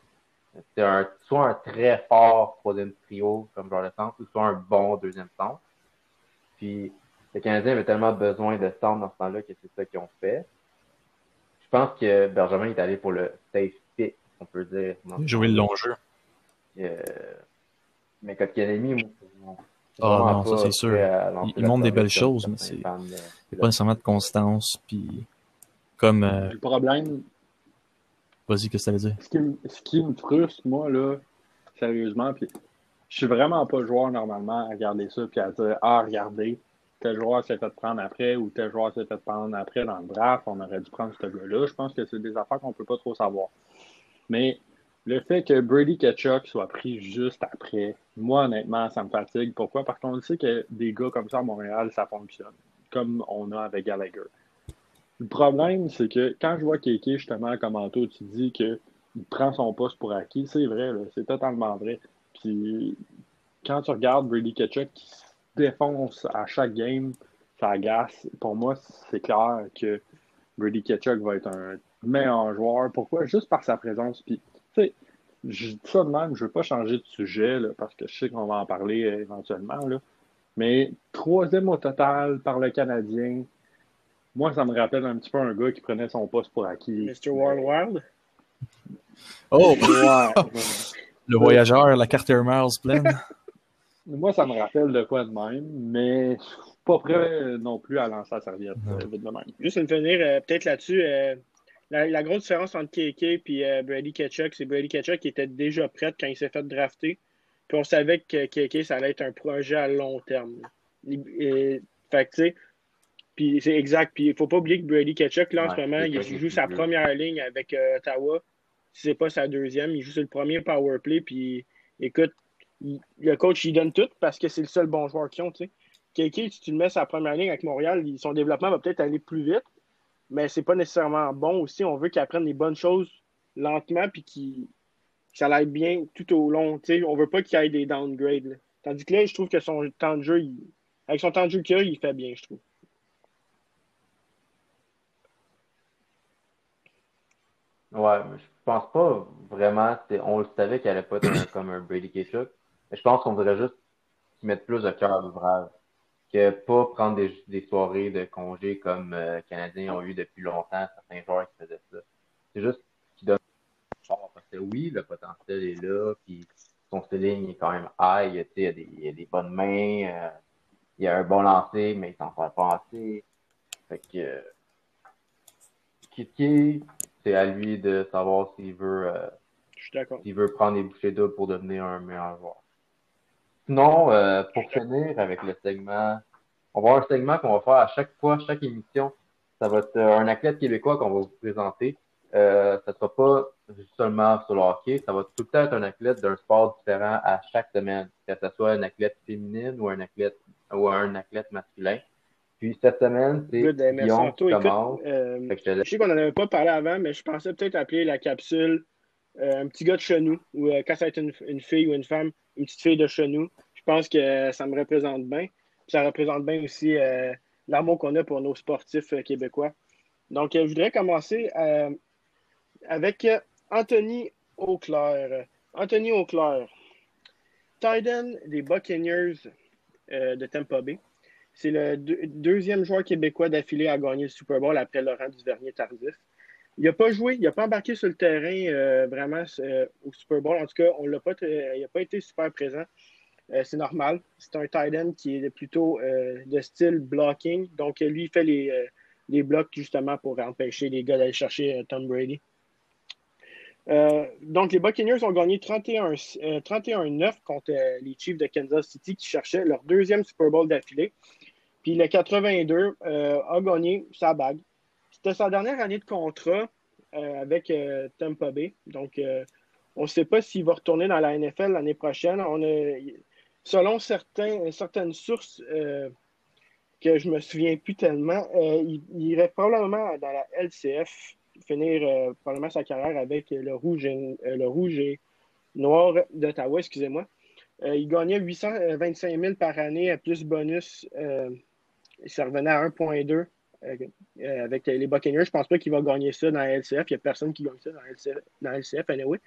Speaker 1: C'est un, soit un très fort troisième trio comme genre de centre, ou soit un bon deuxième centre. Puis le Canadien avait tellement besoin de centre dans ce temps-là que c'est ça qu'ils ont fait. Je pense que Benjamin est allé pour le safe fit, on peut dire.
Speaker 2: Jouer le long jeu.
Speaker 1: Euh, mais Kotkanemi,
Speaker 2: ah non, ça c'est sûr. Il, montre des belles choses, mais c'est pas nécessairement de constance. Puis comme. Euh...
Speaker 4: Le problème.
Speaker 2: Vas-y, qu'est-ce que ça veut dire?
Speaker 4: Ce qui, me, ce qui me frustre, moi, là, sérieusement, puis je suis vraiment pas joueur normalement à regarder ça puis à dire Ah, regardez, tel joueur s'est fait prendre après ou tel joueur s'est fait prendre après dans le draft, on aurait dû prendre ce gars-là. Je pense que c'est des affaires qu'on peut pas trop savoir. Mais le fait que Brady Ketchuk soit pris juste après, moi, honnêtement, ça me fatigue. Pourquoi? Parce qu'on sait que des gars comme ça à Montréal, ça fonctionne, comme on a avec Gallagher. Le problème, c'est que quand je vois Kéké, justement, comme Anto, tu dis qu'il prend son poste pour acquis, c'est vrai, c'est totalement vrai. Puis quand tu regardes Brady Ketchuk qui se défonce à chaque game, ça agace. Pour moi, c'est clair que Brady Ketchuk va être un meilleur joueur. Pourquoi? Juste par sa présence. Puis je dis ça de même, je ne veux pas changer de sujet parce que je sais qu'on va en parler euh, éventuellement. Là. Mais troisième au total par le Canadien, moi, ça me rappelle un petit peu un gars qui prenait son poste pour acquis.
Speaker 3: Mr. Wild
Speaker 2: Oh! le voyageur, la carte Air Miles pleine.
Speaker 4: moi, ça me rappelle de quoi de même, mais pas prêt non plus à lancer la serviette euh, de même.
Speaker 3: Juste une finir euh, peut-être là-dessus la, grosse différence entre KK et euh, Brady Ketchuk, c'est Brady Ketchuk qui était déjà prêt quand il s'est fait drafter. Puis on savait que KK, ça allait être un projet à long terme. fait que, puis c'est exact. Puis il faut pas oublier que Brady Ketchuk, là, en ce moment, il, joue sa première ligne avec euh, Ottawa. Si c'est pas sa deuxième, il joue sur le premier power play. Puis écoute, le coach, il donne tout parce que c'est le seul bon joueur qu'ils ont, tu sais. KK, si tu le mets sa première ligne avec Montréal, son développement va peut-être aller plus vite mais c'est pas nécessairement bon aussi. On veut qu'il apprenne les bonnes choses lentement puis qu'il ça aille bien tout au long. On on veut pas qu'il y ait des downgrades. Tandis que là, je trouve que son temps de jeu, avec son temps de jeu qu'il a, il fait bien, je trouve.
Speaker 1: Ouais, je pense pas vraiment. On le savait qu'il allait pas être comme un Brady Ketchuk. Mais je pense qu'on devrait juste mettre plus de cœur à l'ouvrage que pas prendre des, des, soirées de congé comme euh, les Canadiens ont eu depuis longtemps, certains joueurs qui faisaient ça. C'est juste qu'ils donnent parce que oui, le potentiel est là, puis son ceiling est quand même high, il y a des, il y a des bonnes mains, euh, il y a un bon lancer, mais il s'en fait pas assez. Fait que euh, Kiki, c'est à lui de savoir s'il veut euh, s'il veut prendre des bouchées d'eau pour devenir un meilleur joueur. Sinon, euh, pour finir avec le segment, on va avoir un segment qu'on va faire à chaque fois, chaque émission. Ça va être euh, un athlète québécois qu'on va vous présenter. Euh, ça ne sera pas seulement sur le hockey, ça va tout le temps être un athlète d'un sport différent à chaque semaine, que ce soit un athlète féminine ou un athlète ou un athlète masculin. Puis cette semaine, c'est Guillaume qui commence.
Speaker 3: je sais qu'on n'en avait pas parlé avant, mais je pensais peut-être appeler la capsule un petit gars de chenou, ou quand ça va être une, fille ou une femme, une petite fille de chenou. Je pense que ça me représente bien. ça représente bien aussi euh, l'amour qu'on a pour nos sportifs euh, québécois. Donc, euh, je voudrais commencer avec Anthony Auclair. Anthony Auclair, Titan des Buccaneers de Tampa Bay. C'est le deuxième joueur québécois d'affilée à gagner le Super Bowl après Laurent Duvernay-Tardif. Il n'a pas joué, il n'a pas embarqué sur le terrain euh, vraiment euh, au Super Bowl. En tout cas, on l'a pas, il n'a pas été super présent. Euh, c'est normal. C'est un tight end qui est plutôt de style blocking. Donc, lui, il fait les, les, blocs justement pour empêcher les gars d'aller chercher Tom Brady. donc, les Buccaneers ont gagné 31-9 contre les Chiefs de Kansas City qui cherchaient leur deuxième Super Bowl d'affilée. Puis le 82 a gagné sa bague. C'était sa dernière année de contrat euh, avec euh, Tampa Bay. Donc, euh, on ne sait pas s'il va retourner dans la NFL l'année prochaine. On selon certaines sources que je me souviens plus tellement, il, irait probablement dans la LCF finir probablement sa carrière avec le rouge et, le rouge et noir d'Ottawa, excusez-moi. il gagnait 825 000 par année à plus bonus. ça revenait à 1,2 euh, avec les Buccaneers. Je pense pas qu'il va gagner ça dans la LCF. Il n'y a personne qui gagne ça dans la LCF, dans la.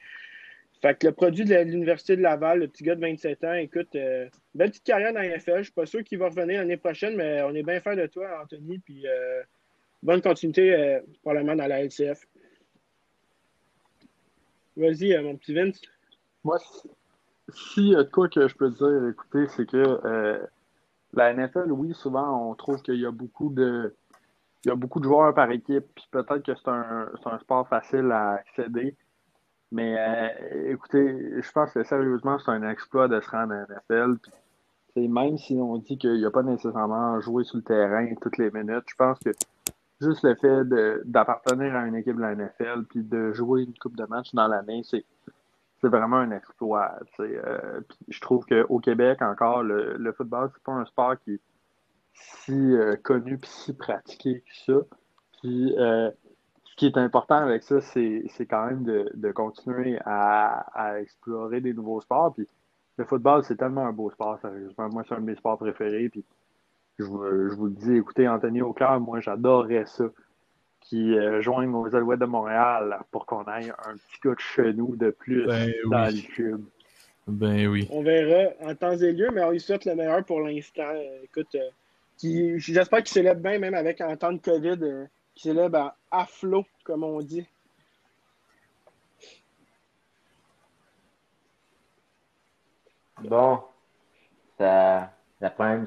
Speaker 3: Fait que le produit de l'Université de Laval, le petit gars de 27 ans, écoute, euh, belle petite carrière dans la NFL. Je suis pas sûr qu'il va revenir l'année prochaine, mais on est bien fiers de toi, Anthony. Puis euh, bonne continuité, euh, probablement, dans la LCF. Vas-y, mon petit Vince.
Speaker 4: Moi, s'il y a de quoi que je peux dire, écoutez, c'est que la NFL, oui, souvent, on trouve qu'il y a beaucoup de. Il y a beaucoup de joueurs par équipe, puis peut-être que c'est un, sport facile à accéder. Mais euh, écoutez, je pense que sérieusement, c'est un exploit de se rendre à NFL. même si on dit qu'il n'y a pas nécessairement joué sur le terrain toutes les minutes, je pense que juste le fait d'appartenir à une équipe de la NFL puis de jouer une coupe de match dans l'année, c'est vraiment un exploit. Euh, je trouve qu'au Québec, encore, le, le football, c'est pas un sport qui si euh, connu et si pratiqué que ça. Puis ce qui est important avec ça, c'est quand même de, continuer à, explorer des nouveaux sports. Puis le football, c'est tellement un beau sport, sérieusement. Moi, c'est un de mes sports préférés. Puis je, vous, le dis, écoutez, Anthony Auclair, moi, j'adorerais ça. Qui euh, joigne aux Alouettes de Montréal pour qu'on aille un petit coup de chenou de plus
Speaker 2: ben
Speaker 4: dans le cube.
Speaker 2: Ben oui.
Speaker 3: On verra en temps et lieu, mais on lui souhaite le meilleur pour l'instant. écoute, euh, j'espère qu'il célèbre bien, même avec un temps de COVID. Euh, qui à, flot, comme on dit.
Speaker 1: Bon, ça, la première